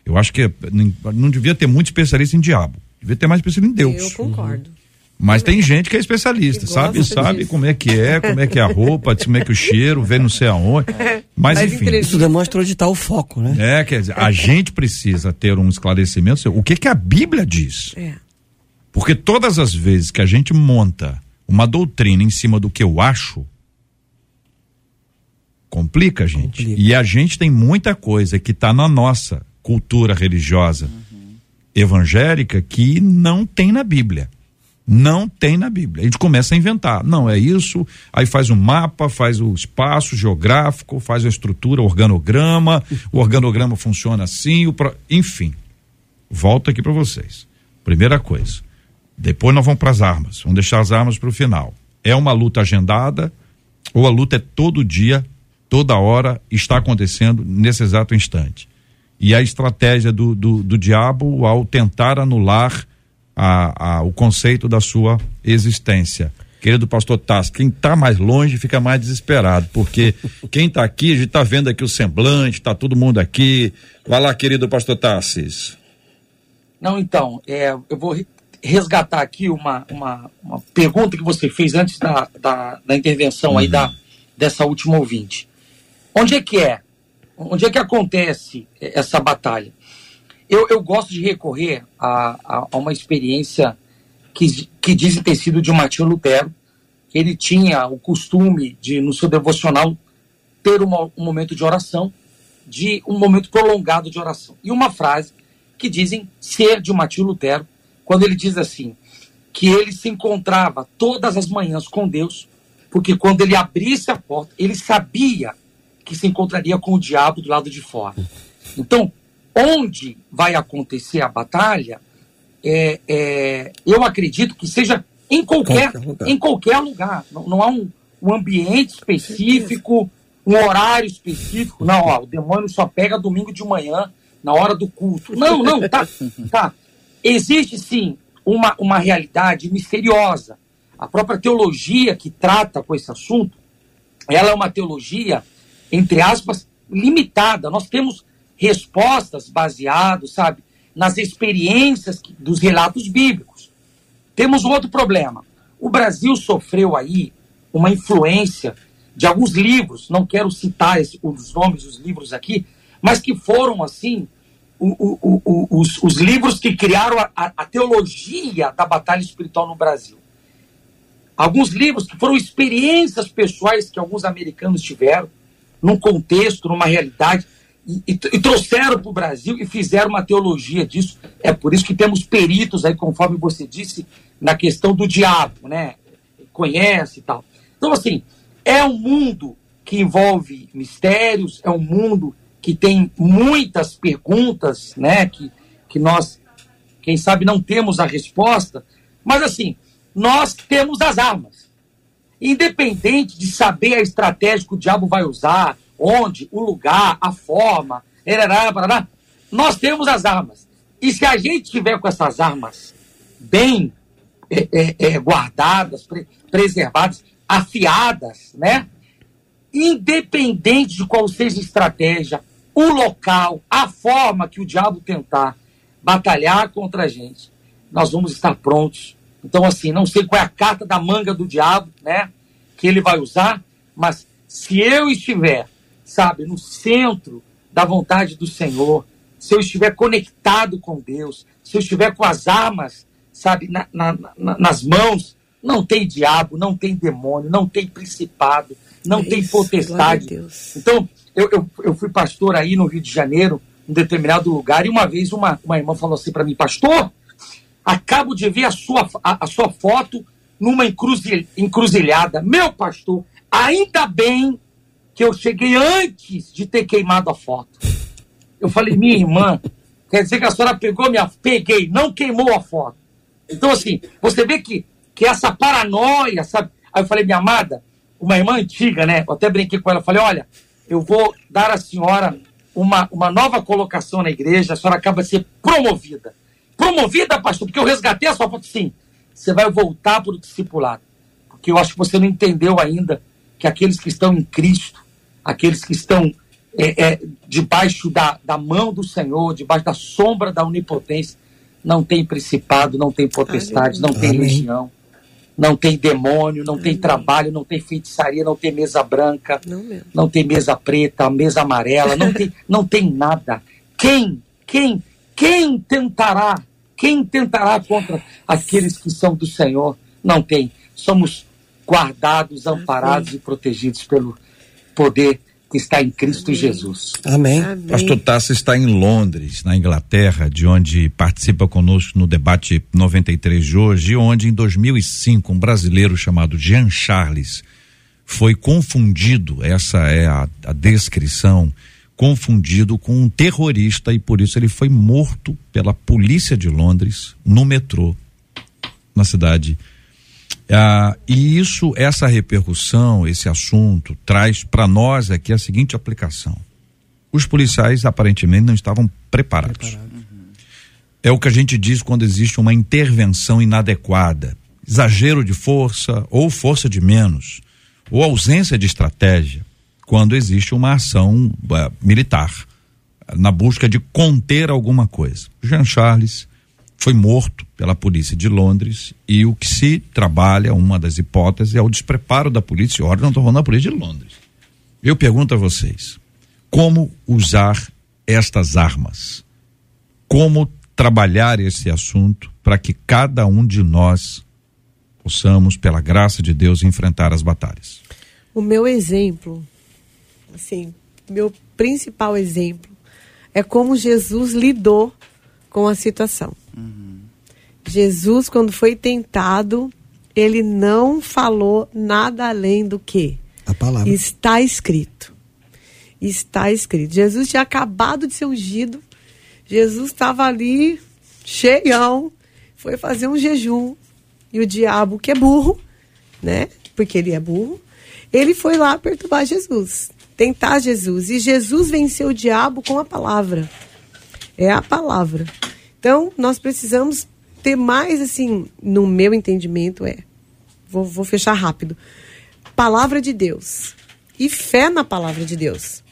Eu acho que não, devia ter muito especialista em diabo, devia ter mais especialista em Deus. Eu concordo. Mas tem gente que é especialista, Que sabe? Sabe disso. como é que é, como é que é a roupa, como é que o cheiro, vem não sei aonde. Mas Mas enfim. Isso demonstra onde está o foco, né? É, quer dizer, a gente precisa ter um esclarecimento. O que que a Bíblia diz? É. Porque todas as vezes que a gente monta uma doutrina em cima do que eu acho, complica, gente. Complica. E a gente tem muita coisa que está na nossa cultura religiosa evangélica que não tem na Bíblia. Não tem na Bíblia. A gente começa a inventar. Não, é isso. Aí faz um mapa, faz o espaço geográfico, faz a estrutura, o organograma. O organograma funciona assim. O pro... Enfim, volto aqui para vocês. Primeira coisa. Depois nós vamos para as armas. Vamos deixar as armas para o final. É uma luta agendada ou a luta é todo dia, toda hora, está acontecendo nesse exato instante? E a estratégia do, do, do diabo ao tentar anular a, a, o conceito da sua existência. Querido pastor Tassi, quem está mais longe fica mais desesperado, porque quem está aqui, a gente está vendo aqui o semblante, está todo mundo aqui. Vai lá, querido pastor Tassis. Não, então, é, eu vou re- resgatar aqui uma, uma, uma pergunta que você fez antes da, da, da intervenção aí da, dessa última ouvinte. Onde é que é? Onde é que acontece essa batalha? Eu, eu gosto de recorrer a, a, a uma experiência que, que dizem ter sido de Martinho Lutero, que ele tinha o costume de, no seu devocional, ter uma, um momento de oração, de um momento prolongado de oração. E uma frase que dizem ser de Martinho Lutero, quando ele diz assim, que ele se encontrava todas as manhãs com Deus, porque quando ele abrisse a porta, ele sabia que se encontraria com o diabo do lado de fora. Então, onde vai acontecer a batalha, é, é, eu acredito que seja em qualquer, qualquer lugar. Em qualquer lugar. Não, não há um, um ambiente específico, um horário específico. Não, ó, o demônio só pega domingo de manhã, na hora do culto. Não, não, tá. tá. Existe sim uma, uma realidade misteriosa. A própria teologia que trata com esse assunto, ela é uma teologia, entre aspas, limitada. Nós temos respostas baseadas, sabe, nas experiências dos relatos bíblicos. Temos outro problema. O Brasil sofreu aí uma influência de alguns livros, não quero citar esse, os nomes dos livros aqui, mas que foram, assim, o, o, o, os, os, livros que criaram a, a, teologia da batalha espiritual no Brasil. Alguns livros que foram experiências pessoais que alguns americanos tiveram, num contexto, numa realidade, e, e, e trouxeram para o Brasil e fizeram uma teologia disso. É por isso que temos peritos aí, conforme você disse, na questão do diabo, né? Conhece e tal. Então, assim, é um mundo que envolve mistérios, é um mundo que tem muitas perguntas, né? Que, que nós, quem sabe, não temos a resposta, mas assim, nós temos as armas. Independente de saber a estratégia que o diabo vai usar, onde, o lugar, a forma, nós temos as armas. E se a gente tiver com essas armas bem é, é, é, guardadas, pre preservadas, afiadas, né? Independente de qual seja a estratégia, o local, a forma que o diabo tentar batalhar contra a gente, nós vamos estar prontos. Então, assim, não sei qual é a carta da manga do diabo, né? Que ele vai usar, mas se eu estiver sabe, no centro da vontade do Senhor, se eu estiver conectado com Deus, se eu estiver com as armas, sabe, na, na, na, nas mãos, não tem diabo, não tem demônio, não tem principado, não é tem isso, potestade. Então, eu, eu, eu fui pastor aí no Rio de Janeiro, em determinado lugar, e uma vez uma, uma irmã falou assim para mim, pastor, acabo de ver a sua, a, a sua foto numa encruzilhada. Meu pastor, ainda bem que eu cheguei antes de ter queimado a foto. Eu falei, minha irmã, quer dizer que a senhora pegou minha. Peguei, não queimou a foto. Então, assim, você vê que, que essa paranoia, sabe? Aí eu falei, minha amada, uma irmã antiga, né? Eu até brinquei com ela, falei, olha, eu vou dar à senhora uma, uma nova colocação na igreja, a senhora acaba de ser promovida. Promovida, pastor, porque eu resgatei a sua foto, sim. Você vai voltar para o discipulado. Porque eu acho que você não entendeu ainda que aqueles que estão em Cristo, aqueles que estão é, é, debaixo da, da mão do Senhor, debaixo da sombra da onipotência, não tem principado, não tem potestade, não tem legião, não tem demônio, não tem trabalho, não tem feitiçaria, não tem mesa branca, não, não tem mesa preta, mesa amarela, não tem, não tem nada. Quem, quem, quem tentará, quem tentará contra aqueles que são do Senhor? Não tem. Somos guardados, amparados e protegidos pelo poder que está em Cristo Amém. Jesus. Amém. Amém. Pastor Tassi está em Londres, na Inglaterra, de onde participa conosco no debate 93 de hoje, onde em 2005 um brasileiro chamado Jean Charles foi confundido, essa é a, a descrição, confundido com um terrorista e por isso ele foi morto pela polícia de Londres no metrô, na cidade de ah, e isso, essa repercussão, esse assunto, traz para nós aqui a seguinte aplicação. Os policiais aparentemente não estavam preparados. Preparado. É o que a gente diz quando existe uma intervenção inadequada, exagero de força ou força de menos, ou ausência de estratégia, quando existe uma ação uh, militar na busca de conter alguma coisa. Jean Charles foi morto pela polícia de Londres e o que se trabalha, uma das hipóteses, é o despreparo da polícia, órgão, da polícia de Londres. Eu pergunto a vocês, como usar estas armas? Como trabalhar esse assunto para que cada um de nós possamos, pela graça de Deus, enfrentar as batalhas? O meu exemplo, assim, meu principal exemplo é como Jesus lidou com a situação. Uhum. Jesus, quando foi tentado, ele não falou nada além do que a palavra está escrito. Está escrito. Jesus tinha acabado de ser ungido. Jesus estava ali cheião, foi fazer um jejum e o diabo que é burro, né? Porque ele é burro, ele foi lá perturbar Jesus, tentar Jesus e Jesus venceu o diabo com a palavra. É a palavra. Então, nós precisamos ter mais, assim, no meu entendimento, é. Vou, vou fechar rápido. Palavra de Deus. E fé na palavra de Deus.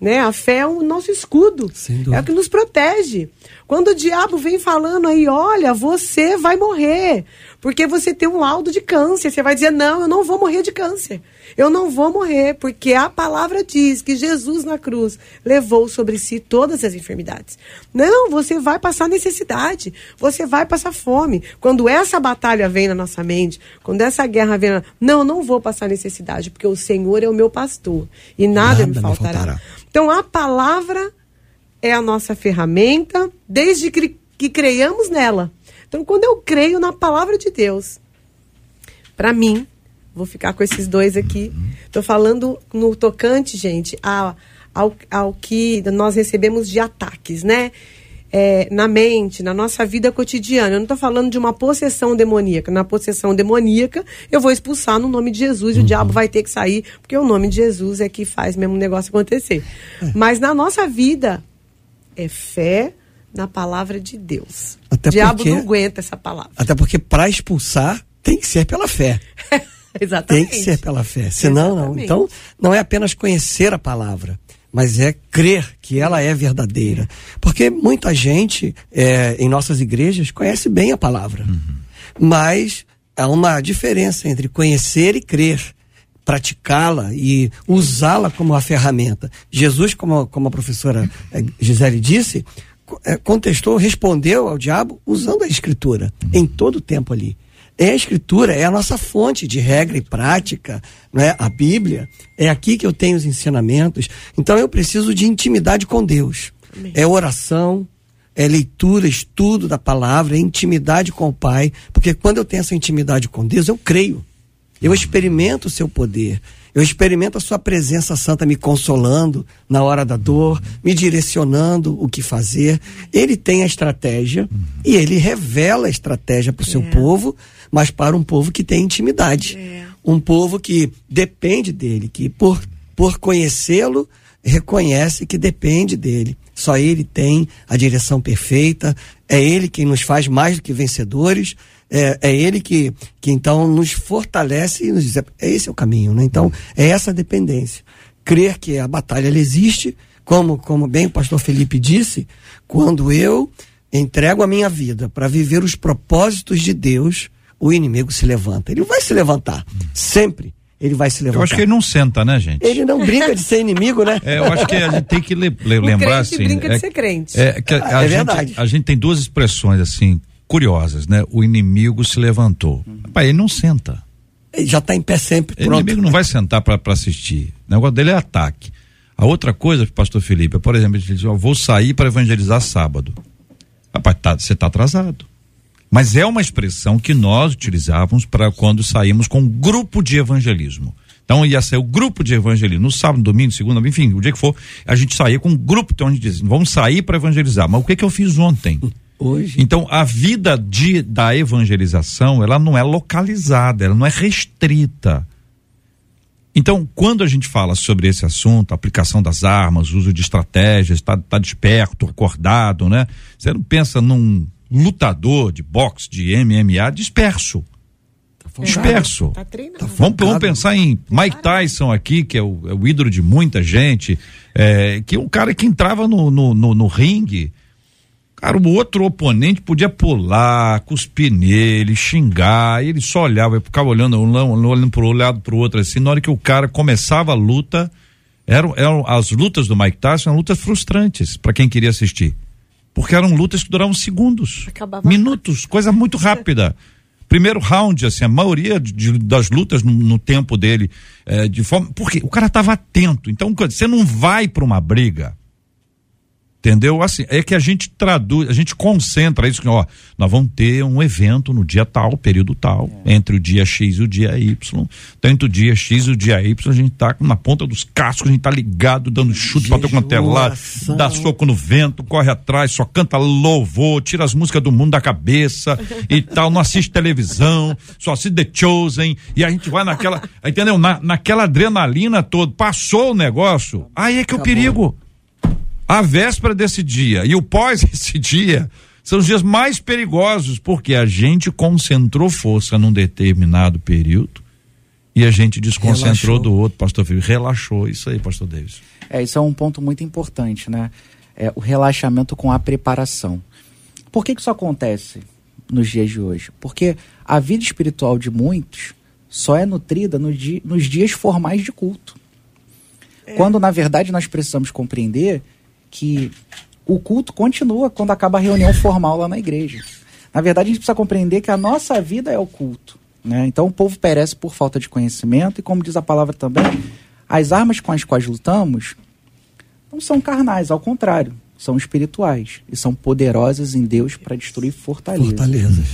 Né? A fé é o nosso escudo. É o que nos protege. Quando o diabo vem falando aí, olha, você vai morrer, porque você tem um laudo de câncer, você vai dizer: "Não, eu não vou morrer de câncer". Eu não vou morrer, porque a palavra diz que Jesus na cruz levou sobre si todas as enfermidades. Não, você vai passar necessidade, você vai passar fome. Quando essa batalha vem na nossa mente, quando essa guerra vem, na... não, não vou passar necessidade, porque o Senhor é o meu pastor e nada, nada me, faltará. me faltará. Então a palavra é a nossa ferramenta, desde que, que creiamos nela. Então, quando eu creio na palavra de Deus, para mim, Vou ficar com esses dois aqui. Estou falando no tocante, gente, ao, ao, ao que nós recebemos de ataques, né? É, na mente, na nossa vida cotidiana. Eu não estou falando de uma possessão demoníaca. Na possessão demoníaca, eu vou expulsar no nome de Jesus e o diabo vai ter que sair, porque o nome de Jesus é que faz mesmo o negócio acontecer. É. Mas na nossa vida, é fé na palavra de Deus. Até o diabo porque, não aguenta essa palavra. Até porque para expulsar tem que ser pela fé. Exatamente. Tem que ser pela fé. Senão, Exatamente. não. Então, não é apenas conhecer a palavra, mas é crer que ela é verdadeira. Porque muita gente é, em nossas igrejas conhece bem a palavra. Uhum. Mas há uma diferença entre conhecer e crer praticá-la e usá-la como uma ferramenta. Jesus, como, como a professora é, Gisele disse, contestou, respondeu ao diabo usando a escritura uhum. em todo o tempo ali. É a escritura, é a nossa fonte de regra e prática, não é? A Bíblia, é aqui que eu tenho os ensinamentos. Então eu preciso de intimidade com Deus. Amém. É oração, é leitura, estudo da palavra, é intimidade com o Pai, porque quando eu tenho essa intimidade com Deus, eu creio. Eu experimento o seu poder. Eu experimento a sua presença santa me consolando na hora da dor, me direcionando o que fazer. Ele tem a estratégia e ele revela a estratégia para o seu é. povo mas para um povo que tem intimidade. É. Um povo que depende dele, que por, por conhecê-lo, reconhece que depende dele. Só ele tem a direção perfeita, é ele quem nos faz mais do que vencedores, é, é ele que, que então nos fortalece e nos diz: é, esse é o caminho, né? Então, é essa dependência. Crer que a batalha ela existe, como, como bem o pastor Felipe disse, quando eu entrego a minha vida para viver os propósitos de Deus, o inimigo se levanta. Ele vai se levantar, sempre. Ele vai se levantar. Eu acho que ele não senta, né, gente? Ele não brinca de ser inimigo, né? É, eu acho que a gente tem que le le lembrar assim. brinca é, de ser crente. É, que a, a é gente, verdade. A gente tem duas expressões assim curiosas, né? O inimigo se levantou. Uhum. Pai, ele não senta. Ele já está em pé sempre. Pronto. O inimigo não vai sentar para assistir. O negócio dele é ataque. A outra coisa, pastor Felipe, é, por exemplo, ele diz: ó, vou sair para evangelizar sábado. Rapaz, tá, você está atrasado. Mas é uma expressão que nós utilizávamos para quando saímos com um grupo de evangelismo. Então ia ser o grupo de evangelismo. No sábado, domingo, segunda, enfim, o dia que for, a gente saía com um grupo, então a gente dizia, vamos sair para evangelizar. Mas o que que eu fiz ontem? Hoje. Então a vida de, da evangelização, ela não é localizada, ela não é restrita. Então, quando a gente fala sobre esse assunto, aplicação das armas, uso de estratégias, está tá desperto, acordado, né? Você não pensa num lutador de boxe, de MMA disperso. Tá disperso. Tá tá vamos, vamos, pensar em Mike Tyson aqui, que é o, é o ídolo de muita gente, é, que é um cara que entrava no, no, no, no ringue Cara, o outro oponente podia pular, cuspir nele, xingar, e ele só olhava, ficava olhando, olhando para um lado para o outro assim. Na hora que o cara começava a luta, eram, eram as lutas do Mike Tyson eram lutas frustrantes para quem queria assistir. Porque eram lutas que duravam segundos, Acabava minutos, coisa muito rápida. Primeiro round, assim, a maioria de, das lutas no, no tempo dele, é, de forma. Porque o cara estava atento. Então, você não vai para uma briga Entendeu? Assim, é que a gente traduz, a gente concentra isso, ó, nós vamos ter um evento no dia tal, período tal, é. entre o dia X e o dia Y. Tanto o dia X e o dia Y, a gente tá na ponta dos cascos, a gente tá ligado, dando chute para quanto é lado, dá soco no vento, corre atrás, só canta louvor, tira as músicas do mundo da cabeça e tal, não assiste televisão, só assiste The Chosen, e a gente vai naquela, entendeu? Na, naquela adrenalina toda, passou o negócio, aí é que é o perigo a véspera desse dia e o pós esse dia são os dias mais perigosos, porque a gente concentrou força num determinado período e a gente desconcentrou relaxou. do outro, pastor Filho. Relaxou, isso aí, pastor Davis. É, isso é um ponto muito importante, né? É, o relaxamento com a preparação. Por que, que isso acontece nos dias de hoje? Porque a vida espiritual de muitos só é nutrida no di nos dias formais de culto. É. Quando, na verdade, nós precisamos compreender que o culto continua quando acaba a reunião formal lá na igreja. Na verdade, a gente precisa compreender que a nossa vida é o culto. Né? Então, o povo perece por falta de conhecimento, e como diz a palavra também, as armas com as quais lutamos não são carnais, ao contrário, são espirituais e são poderosas em Deus para destruir fortalezas. fortalezas.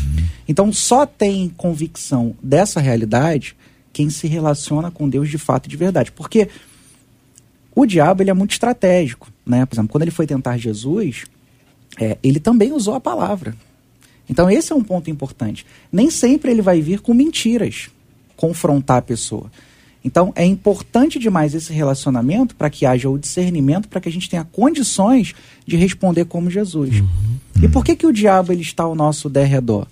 Então, só tem convicção dessa realidade quem se relaciona com Deus de fato e de verdade. Porque o diabo ele é muito estratégico. Né? Por exemplo, quando ele foi tentar Jesus, é, ele também usou a palavra. Então, esse é um ponto importante. Nem sempre ele vai vir com mentiras confrontar a pessoa. Então, é importante demais esse relacionamento para que haja o discernimento, para que a gente tenha condições de responder como Jesus. Uhum. E por que, que o diabo ele está ao nosso derredor?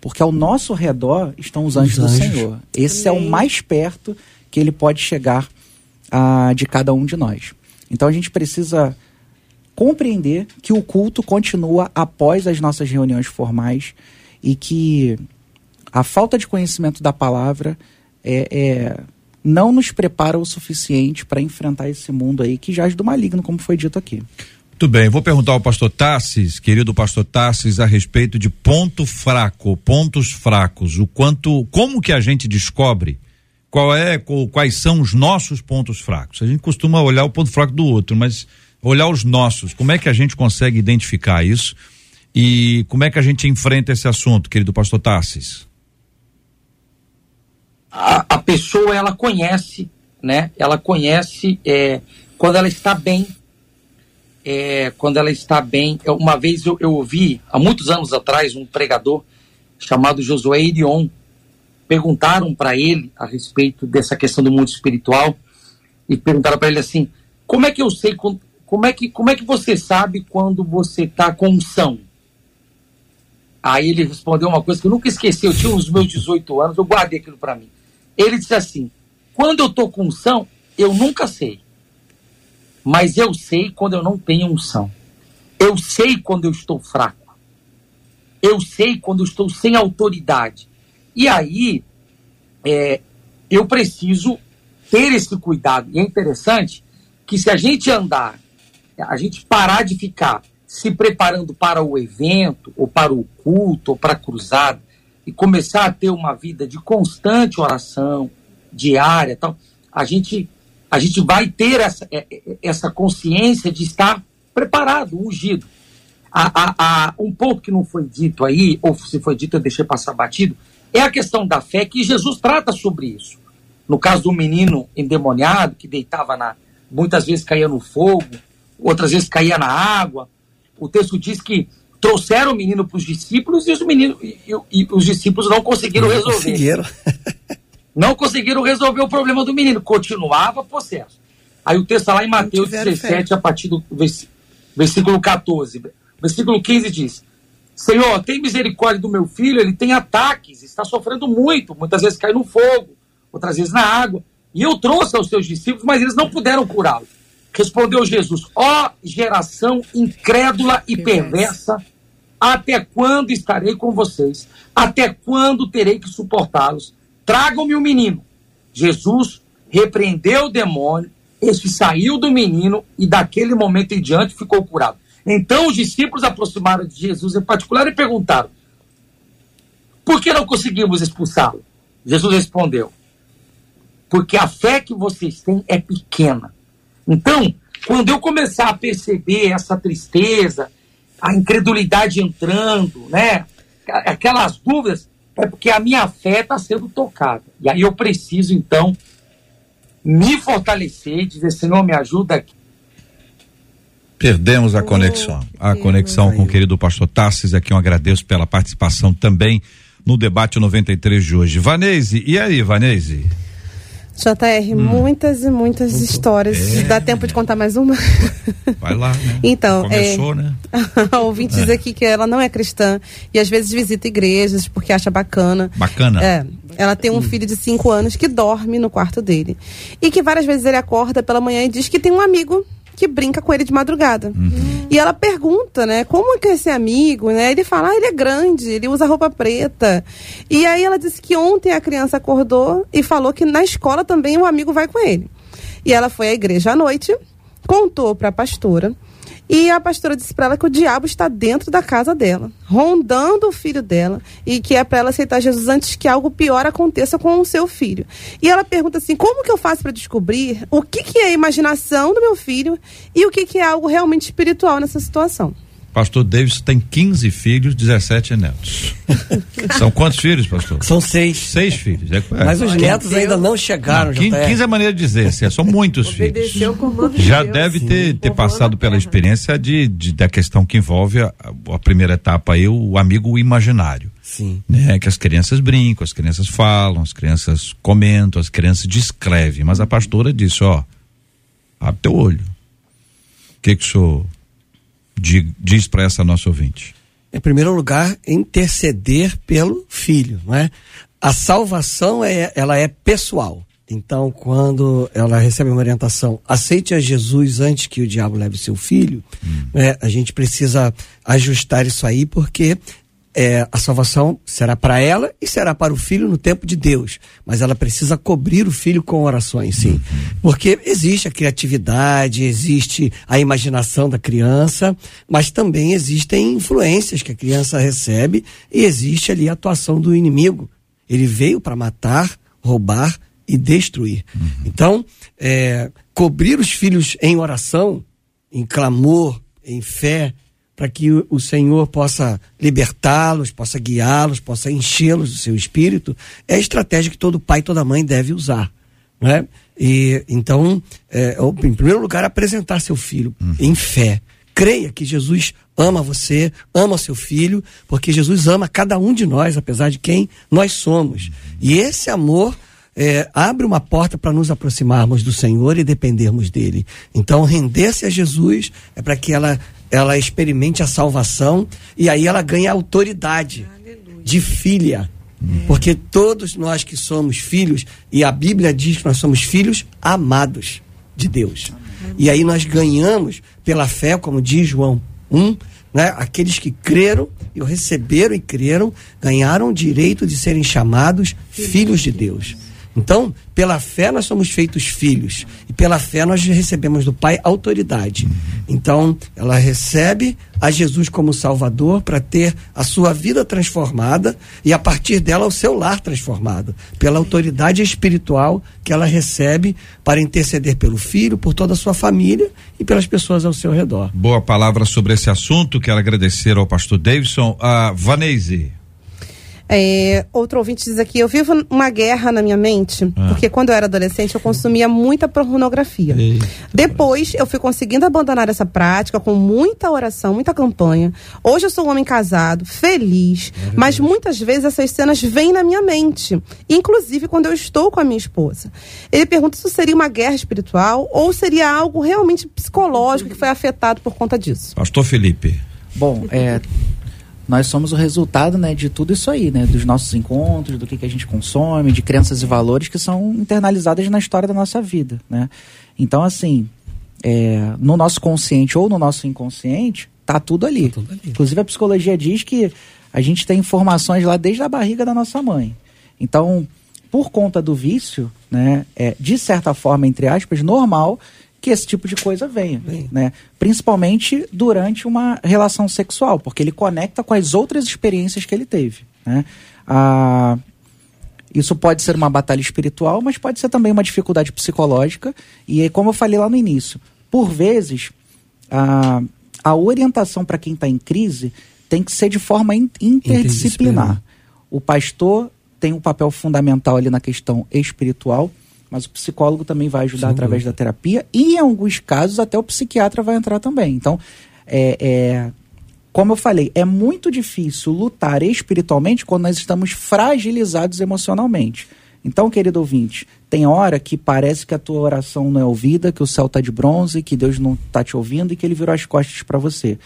Porque ao nosso redor estão os anjos, os anjos. do Senhor. Esse Amém. é o mais perto que ele pode chegar de cada um de nós. Então a gente precisa compreender que o culto continua após as nossas reuniões formais e que a falta de conhecimento da palavra é, é não nos prepara o suficiente para enfrentar esse mundo aí que jaz do maligno, como foi dito aqui. Muito bem, vou perguntar ao pastor Tassis, querido pastor Tassis, a respeito de ponto fraco, pontos fracos, o quanto, como que a gente descobre qual é, quais são os nossos pontos fracos. A gente costuma olhar o ponto fraco do outro, mas olhar os nossos, como é que a gente consegue identificar isso e como é que a gente enfrenta esse assunto, querido pastor Tassis? A, a pessoa, ela conhece, né? Ela conhece é, quando ela está bem, é, quando ela está bem. Uma vez eu, eu ouvi, há muitos anos atrás, um pregador chamado Josué Irion, perguntaram para ele a respeito dessa questão do mundo espiritual e perguntaram para ele assim: como é que eu sei como é que como é que você sabe quando você está com unção? Aí ele respondeu uma coisa que eu nunca esqueci. Eu tinha os meus 18 anos, eu guardei aquilo para mim. Ele disse assim: quando eu estou com unção, eu nunca sei. Mas eu sei quando eu não tenho unção. Eu sei quando eu estou fraco. Eu sei quando eu estou sem autoridade. E aí, é, eu preciso ter esse cuidado. E é interessante que se a gente andar, a gente parar de ficar se preparando para o evento, ou para o culto, ou para a cruzada, e começar a ter uma vida de constante oração, diária, tal, a gente, a gente vai ter essa, é, é, essa consciência de estar preparado, ungido. A, a, a, um pouco que não foi dito aí, ou se foi dito eu deixei passar batido, é a questão da fé que Jesus trata sobre isso. No caso do menino endemoniado, que deitava na. muitas vezes caía no fogo, outras vezes caía na água. O texto diz que trouxeram o menino para os discípulos e os, meninos, e, e, os discípulos não conseguiram não resolver. Conseguiram. não conseguiram resolver o problema do menino, continuava possesso. Aí o texto está lá em Mateus 17, fé. a partir do versículo 14. Versículo 15 diz: Senhor, tem misericórdia do meu filho, ele tem ataques, está sofrendo muito, muitas vezes cai no fogo, outras vezes na água. E eu trouxe aos seus discípulos, mas eles não puderam curá-lo. Respondeu Jesus: Ó oh, geração incrédula e perversa, Até quando estarei com vocês? Até quando terei que suportá-los? Tragam-me o menino. Jesus repreendeu o demônio, este saiu do menino e daquele momento em diante ficou curado. Então os discípulos aproximaram de Jesus em particular e perguntaram: Por que não conseguimos expulsá-lo? Jesus respondeu: Porque a fé que vocês têm é pequena. Então, quando eu começar a perceber essa tristeza, a incredulidade entrando, né? Aquelas dúvidas, é porque a minha fé está sendo tocada. E aí eu preciso, então, me fortalecer dizer, Senhor, me ajuda aqui. Perdemos a conexão. A conexão com o querido pastor Tassis, aqui eu agradeço pela participação também no debate 93 de hoje. Vanese, e aí, Vanese? JR, hum. muitas e muitas histórias. É. Dá tempo de contar mais uma? Vai lá, né? Então, Começou, é... né? a ouvinte é. diz aqui que ela não é cristã e às vezes visita igrejas porque acha bacana. Bacana? É. Ela tem um hum. filho de 5 anos que dorme no quarto dele. E que várias vezes ele acorda pela manhã e diz que tem um amigo que brinca com ele de madrugada. Uhum. E ela pergunta, né, como é que é esse amigo, né? Ele fala, ah, ele é grande, ele usa roupa preta. E aí ela disse que ontem a criança acordou e falou que na escola também o amigo vai com ele. E ela foi à igreja à noite, contou para a pastora e a pastora disse para ela que o diabo está dentro da casa dela, rondando o filho dela, e que é para ela aceitar Jesus antes que algo pior aconteça com o seu filho. E ela pergunta assim: como que eu faço para descobrir o que, que é a imaginação do meu filho e o que, que é algo realmente espiritual nessa situação? Pastor Davis tem 15 filhos, 17 netos. São quantos filhos, pastor? São seis. Seis filhos. É, é. Mas os netos Deus. ainda não chegaram. Não, 15, 15 é maneira de dizer, assim, são muitos filhos. Já deve ter, ter passado pela experiência de, de, da questão que envolve a, a primeira etapa aí, o amigo imaginário. Sim. Né? Que as crianças brincam, as crianças falam, as crianças comentam, as crianças descrevem. Mas a pastora disse, ó, abre teu olho. O que que o senhor diz para essa nossa ouvinte? Em primeiro lugar, interceder pelo filho, não é? A salvação é, ela é pessoal. Então, quando ela recebe uma orientação, aceite a Jesus antes que o diabo leve seu filho, hum. né, a gente precisa ajustar isso aí, porque é, a salvação será para ela e será para o filho no tempo de Deus. Mas ela precisa cobrir o filho com orações, sim. Uhum. Porque existe a criatividade, existe a imaginação da criança, mas também existem influências que a criança recebe e existe ali a atuação do inimigo. Ele veio para matar, roubar e destruir. Uhum. Então, é, cobrir os filhos em oração, em clamor, em fé, para que o Senhor possa libertá-los, possa guiá-los, possa enchê-los do seu espírito, é a estratégia que todo pai e toda mãe deve usar. Né? E, então, é, em primeiro lugar, apresentar seu filho uhum. em fé. Creia que Jesus ama você, ama seu filho, porque Jesus ama cada um de nós, apesar de quem nós somos. Uhum. E esse amor é, abre uma porta para nos aproximarmos do Senhor e dependermos dele. Então, render-se a Jesus é para que ela ela experimente a salvação e aí ela ganha autoridade Aleluia. de filha. Porque todos nós que somos filhos, e a Bíblia diz que nós somos filhos amados de Deus. E aí nós ganhamos pela fé, como diz João 1, né? aqueles que creram e receberam e creram, ganharam o direito de serem chamados filhos de Deus. Então, pela fé nós somos feitos filhos e pela fé nós recebemos do Pai autoridade. Então, ela recebe a Jesus como Salvador para ter a sua vida transformada e a partir dela o seu lar transformado, pela autoridade espiritual que ela recebe para interceder pelo filho, por toda a sua família e pelas pessoas ao seu redor. Boa palavra sobre esse assunto. Quero agradecer ao pastor Davidson. A Vanese. É, outro ouvinte diz aqui: eu vivo uma guerra na minha mente, ah. porque quando eu era adolescente eu consumia muita pornografia. Eita, Depois eu fui conseguindo abandonar essa prática com muita oração, muita campanha. Hoje eu sou um homem casado, feliz, mas muitas vezes essas cenas vêm na minha mente, inclusive quando eu estou com a minha esposa. Ele pergunta se seria uma guerra espiritual ou seria algo realmente psicológico que foi afetado por conta disso. Pastor Felipe. Bom, é, nós somos o resultado né, de tudo isso aí, né? Dos nossos encontros, do que, que a gente consome, de crenças e valores que são internalizadas na história da nossa vida, né? Então, assim, é, no nosso consciente ou no nosso inconsciente, Tá tudo ali. Tá tudo ali. Inclusive a psicologia diz que a gente tem informações lá desde a barriga da nossa mãe. Então, por conta do vício, né, é de certa forma, entre aspas, normal que esse tipo de coisa venha, né? Principalmente durante uma relação sexual, porque ele conecta com as outras experiências que ele teve, né? Ah, isso pode ser uma batalha espiritual, mas pode ser também uma dificuldade psicológica. E como eu falei lá no início, por vezes a, a orientação para quem está em crise tem que ser de forma in- interdisciplinar. Interdisciplinar. O pastor tem um papel fundamental ali na questão espiritual, mas o psicólogo também vai ajudar Sem através da terapia e, em alguns casos, até o psiquiatra vai entrar também. Então, é, é, como eu falei, é muito difícil lutar espiritualmente quando nós estamos fragilizados emocionalmente. Então, querido ouvinte, tem hora que parece que a tua oração não é ouvida, que o céu está de bronze, que Deus não está te ouvindo e que ele virou as costas para você.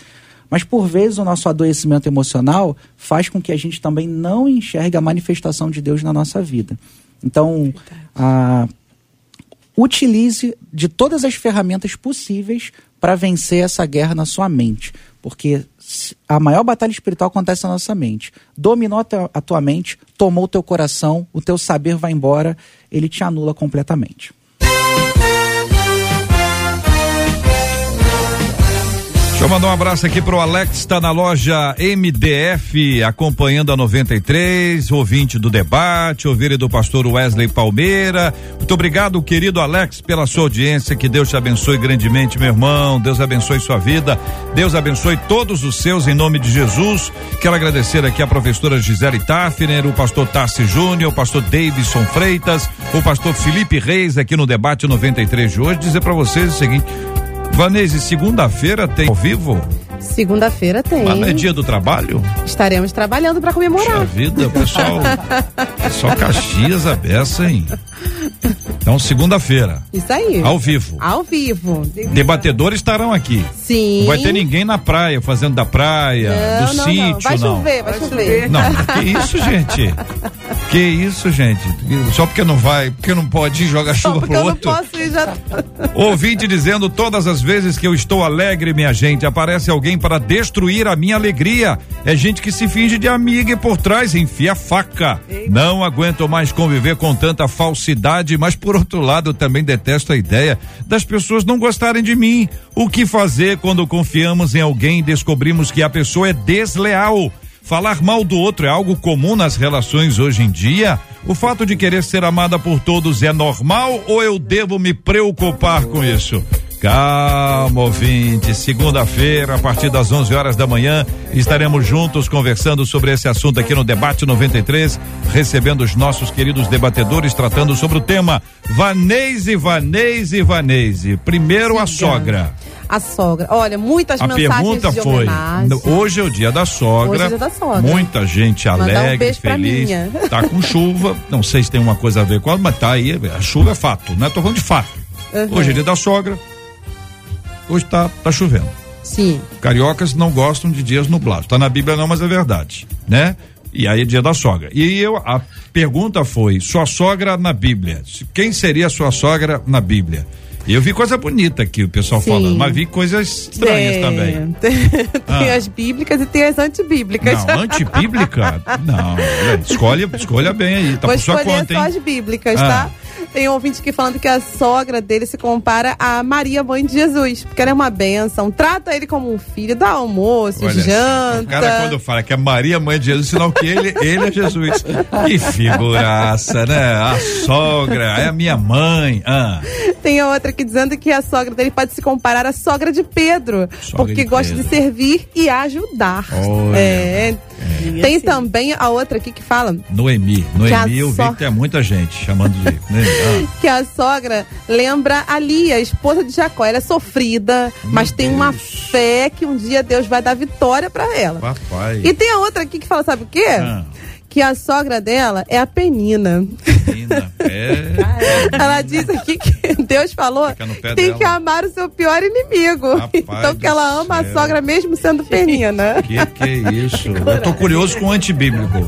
Mas por vezes o nosso adoecimento emocional faz com que a gente também não enxergue a manifestação de Deus na nossa vida. Então, a, utilize de todas as ferramentas possíveis para vencer essa guerra na sua mente. Porque a maior batalha espiritual acontece na nossa mente. Dominou a, tua- a tua mente, tomou o teu coração, o teu saber vai embora, ele te anula completamente. Eu mandar um abraço aqui pro Alex, está na loja MDF, acompanhando a 93, ouvinte do debate, ouvinte do pastor Wesley Palmeira. Muito obrigado, querido Alex, pela sua audiência. Que Deus te abençoe grandemente, meu irmão. Deus abençoe sua vida. Deus abençoe todos os seus em nome de Jesus. Quero agradecer aqui a professora Gisele Tafner, o pastor Tarci Júnior, o pastor Davidson Freitas, o pastor Felipe Reis aqui no debate 93 de hoje. Dizer para vocês o seguinte: Vanese, segunda-feira tem ao vivo? Segunda-feira tem. Mas não é dia do trabalho? Estaremos trabalhando para Puxa comemorar. vida, o pessoal. Só Caxias a beça, hein? Então, segunda-feira, Isso aí. ao vivo. Ao vivo. Debatedores estarão aqui. Sim. Não vai ter ninguém na praia, fazendo da praia, Não, do não, sítio, não. Vai chover, vai, chover. Não, que isso, gente? Que isso, gente? Só porque não vai, porque não pode ir jogar Só chuva porque pro eu não outro. posso ir já. Ouvinte dizendo todas as vezes que eu estou alegre, minha gente, aparece alguém para destruir a minha alegria. É gente que se finge de amiga e por trás enfia faca. Não aguento mais conviver com tanta falsidade, mas por outro lado também detesto a ideia das pessoas não gostarem de mim. O que fazer quando confiamos em alguém e descobrimos que a pessoa é desleal? Falar mal do outro é algo comum nas relações hoje em dia? O fato de querer ser amada por todos é normal ou eu devo me preocupar com isso? Calma, ouvinte. Segunda-feira, a partir das 11 horas da manhã, estaremos juntos conversando sobre esse assunto aqui no Debate 93, recebendo os nossos queridos debatedores tratando sobre o tema Vanese, Vanese, Vanese. Primeiro a sogra. A sogra. Olha, muitas A mensagens pergunta de foi: homenagem. hoje é o dia da sogra. Hoje é o dia da sogra. Muita gente Mandar um alegre, pra feliz. Tá com chuva. Não sei se tem uma coisa a ver com ela, mas tá aí. A chuva é fato, né? Tô falando de fato. Uhum. Hoje é dia da sogra. Hoje tá, tá chovendo. Sim. Cariocas não gostam de dias nublados. Tá na Bíblia não, mas é verdade, né? E aí é dia da sogra. E eu, a pergunta foi: sua sogra na Bíblia. Quem seria sua sogra na Bíblia? Eu vi coisa bonita aqui, o pessoal Sim. falando, mas vi coisas estranhas Tem- também. tem Ah. as bíblicas e tem as antibíblicas. Não, antibíblica? Não, olha, escolha, escolha bem aí, tá Vou por sua conta, só hein? as bíblicas, Ah. tá? Tem um ouvinte aqui falando que a sogra dele se compara a Maria, mãe de Jesus, porque ela é uma bênção, trata ele como um filho, dá almoço, Olha, janta. O cara quando fala que é Maria, mãe de Jesus, sinal que ele, ele é Jesus. Que figuraça, né? A sogra, é a minha mãe. Ah, Tem a outra aqui dizendo que a sogra dele pode se comparar à sogra de Pedro, Sogra porque de gosta Pedro. de servir e ajudar. Olha. É. Tem também a outra aqui que fala Noemi. Noemi, eu vi so- que tem muita gente chamando de Noemi. Ah, que a sogra lembra a Lia, a esposa de Jacó. Ela é sofrida, mas tem uma fé que um dia Deus vai dar vitória pra ela. papai. E tem a outra aqui que fala, sabe o quê? Ah. Que a sogra dela é a Penina. Menina, é. Ela diz aqui que Deus falou que tem dela. que amar o seu pior inimigo. Rapaz então que ela ama céu. a sogra mesmo sendo Penina. Que que é isso? Eu tô curioso com o antibíblico.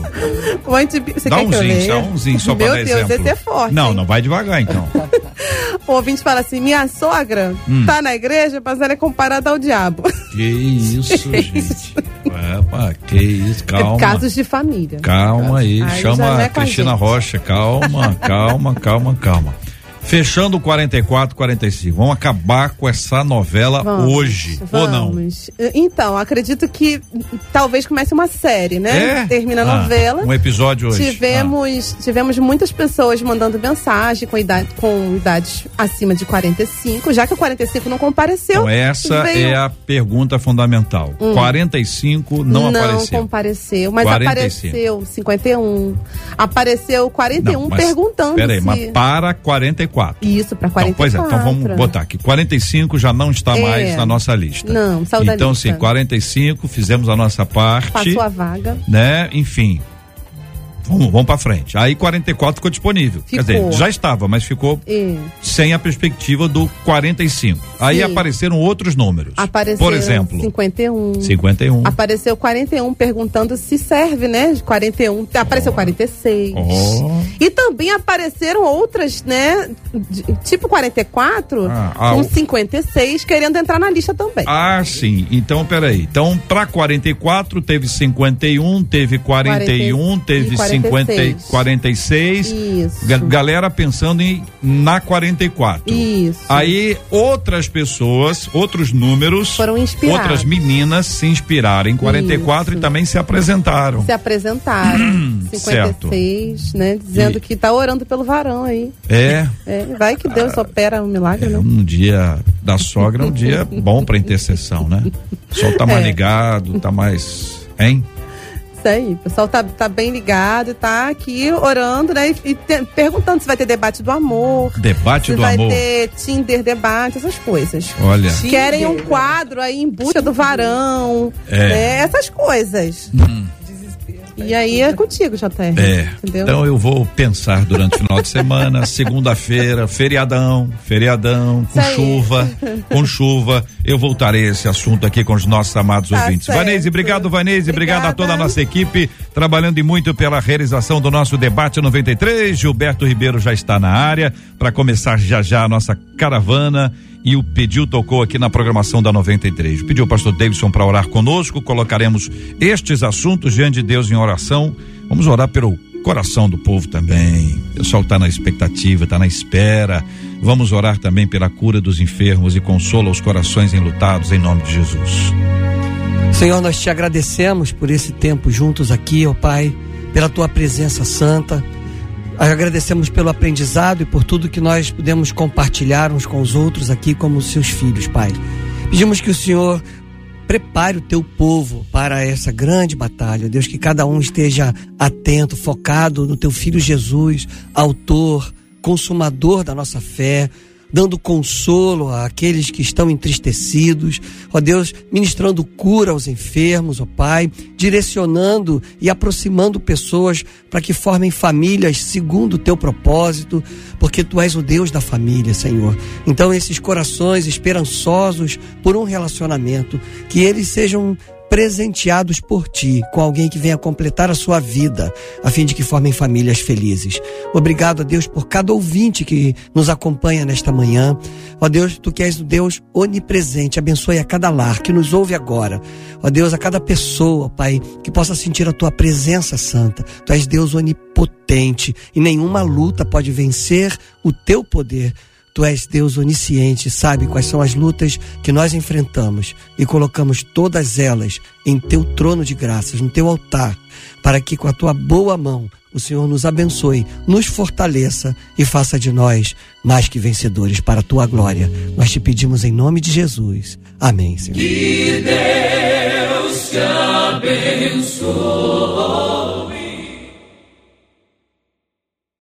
O Você Dá umzinho, leia? dá umzinho só pra Meu dar Deus, exemplo. esse é forte. Não, hein? não vai devagar então. o ouvinte fala assim: minha sogra Hum. tá na igreja, mas ela é comparada ao diabo. Que isso, gente. Epa, que isso, calma. Casos de família. Calma aí, Aí já chama Cristina. Rocha, calma, calma, calma, calma. Fechando o 44, 45. Vamos acabar com essa novela Vamos, hoje, ou não? vamos. Então, acredito que talvez comece uma série, né? É? Termina a Ah, novela. Um episódio hoje. Ah. Tivemos, tivemos muitas pessoas mandando mensagem com, idade, com idades acima de 45, já que o 45 não compareceu. Então essa veio- é a pergunta fundamental. 45 não, apareceu. compareceu, mas 45. apareceu 51. Apareceu 41 mas- perguntando Peraí, se... mas para 44. Isso, para Então, 44. pois é, então vamos botar aqui. 45 já não está É. mais na nossa lista. Não, saiu da Então, sim, 45, fizemos a nossa parte. Passou a vaga. né? Enfim. Vamos, vamos para frente. Aí 44 ficou disponível. Quer Ficou. dizer, já estava, mas ficou E sem a perspectiva do 45. Aí Sim. apareceram outros números. apareceu Por exemplo, 51. 51. Apareceu 41 perguntando se serve, né? De 41. Apareceu 46. Oh. E também apareceram outras, né? de- tipo 44, Ah, ah, com o- 56, querendo entrar na lista também. Ah, sim. Então, peraí. Então, para 44, teve 51, teve 41, Quarenta- teve e 50, 46. 46. Isso. Ga- Galera pensando em na 44. Isso. Aí outras pessoas, outros números, Foram inspirados. outras meninas se inspiraram em 44 Isso. e também se apresentaram. Se apresentaram. 56, né? Dizendo E- que tá orando pelo varão aí. É, É, vai que Deus opera um milagre, é né? um dia da sogra, é um dia bom para intercessão, né? O sol tá mais É. ligado, tá mais, hein? Isso aí, o pessoal tá, tá bem ligado e tá aqui orando, né? E, e te- perguntando se vai ter debate do amor. Debate se do vai amor. ter Tinder debate, essas coisas. Olha, Querem um quadro aí em busca do varão, É. né? essas coisas. E aí é contigo, JR. é. Entendeu? Então eu vou pensar durante o final de semana, segunda-feira, feriadão, feriadão, com Isso aí. chuva, com chuva. Eu voltarei a esse assunto aqui com os nossos amados Tá ouvintes. certo. Vanese, obrigado, Vanese, obrigado a toda a nossa equipe, trabalhando e muito pela realização do nosso debate 93. Gilberto Ribeiro já está na área para começar já já a nossa caravana. E o pediu tocou aqui na programação da 93. Pediu o pastor Davidson para orar conosco. Colocaremos estes assuntos diante de Deus em oração. Vamos orar pelo coração do povo também. O pessoal está na expectativa, está na espera. Vamos orar também pela cura dos enfermos e consola os corações enlutados em nome de Jesus. Senhor, nós te agradecemos por esse tempo juntos aqui, ó Pai, pela tua presença santa. Agradecemos pelo aprendizado e por tudo que nós pudemos compartilhar uns com os outros aqui como seus filhos, Pai. Pedimos que o Senhor prepare o teu povo para essa grande batalha. Deus, que cada um esteja atento, focado no teu filho Jesus, autor, consumador da nossa fé, dando consolo àqueles que estão entristecidos, ó Deus, ministrando cura aos enfermos, ó Pai, direcionando e aproximando pessoas para que formem famílias segundo o teu propósito, porque tu és o Deus da família, Senhor. Então, esses corações esperançosos por um relacionamento, que eles sejam presenteados por ti com alguém que venha completar a sua vida, a fim de que formem famílias felizes. Obrigado a Deus por cada ouvinte que nos acompanha nesta manhã. Ó Deus, tu que és o Deus onipresente, abençoe a cada lar que nos ouve agora. Ó Deus, a cada pessoa, Pai, que possa sentir a tua presença santa. Tu és Deus onipotente e nenhuma luta pode vencer o teu poder. Tu és Deus onisciente, sabe quais são as lutas que nós enfrentamos e colocamos todas elas em teu trono de graças, no teu altar, para que com a tua boa mão o Senhor nos abençoe, nos fortaleça e faça de nós mais que vencedores para a tua glória. Nós te pedimos em nome de Jesus. Amém, Senhor. Que Deus te abençoe.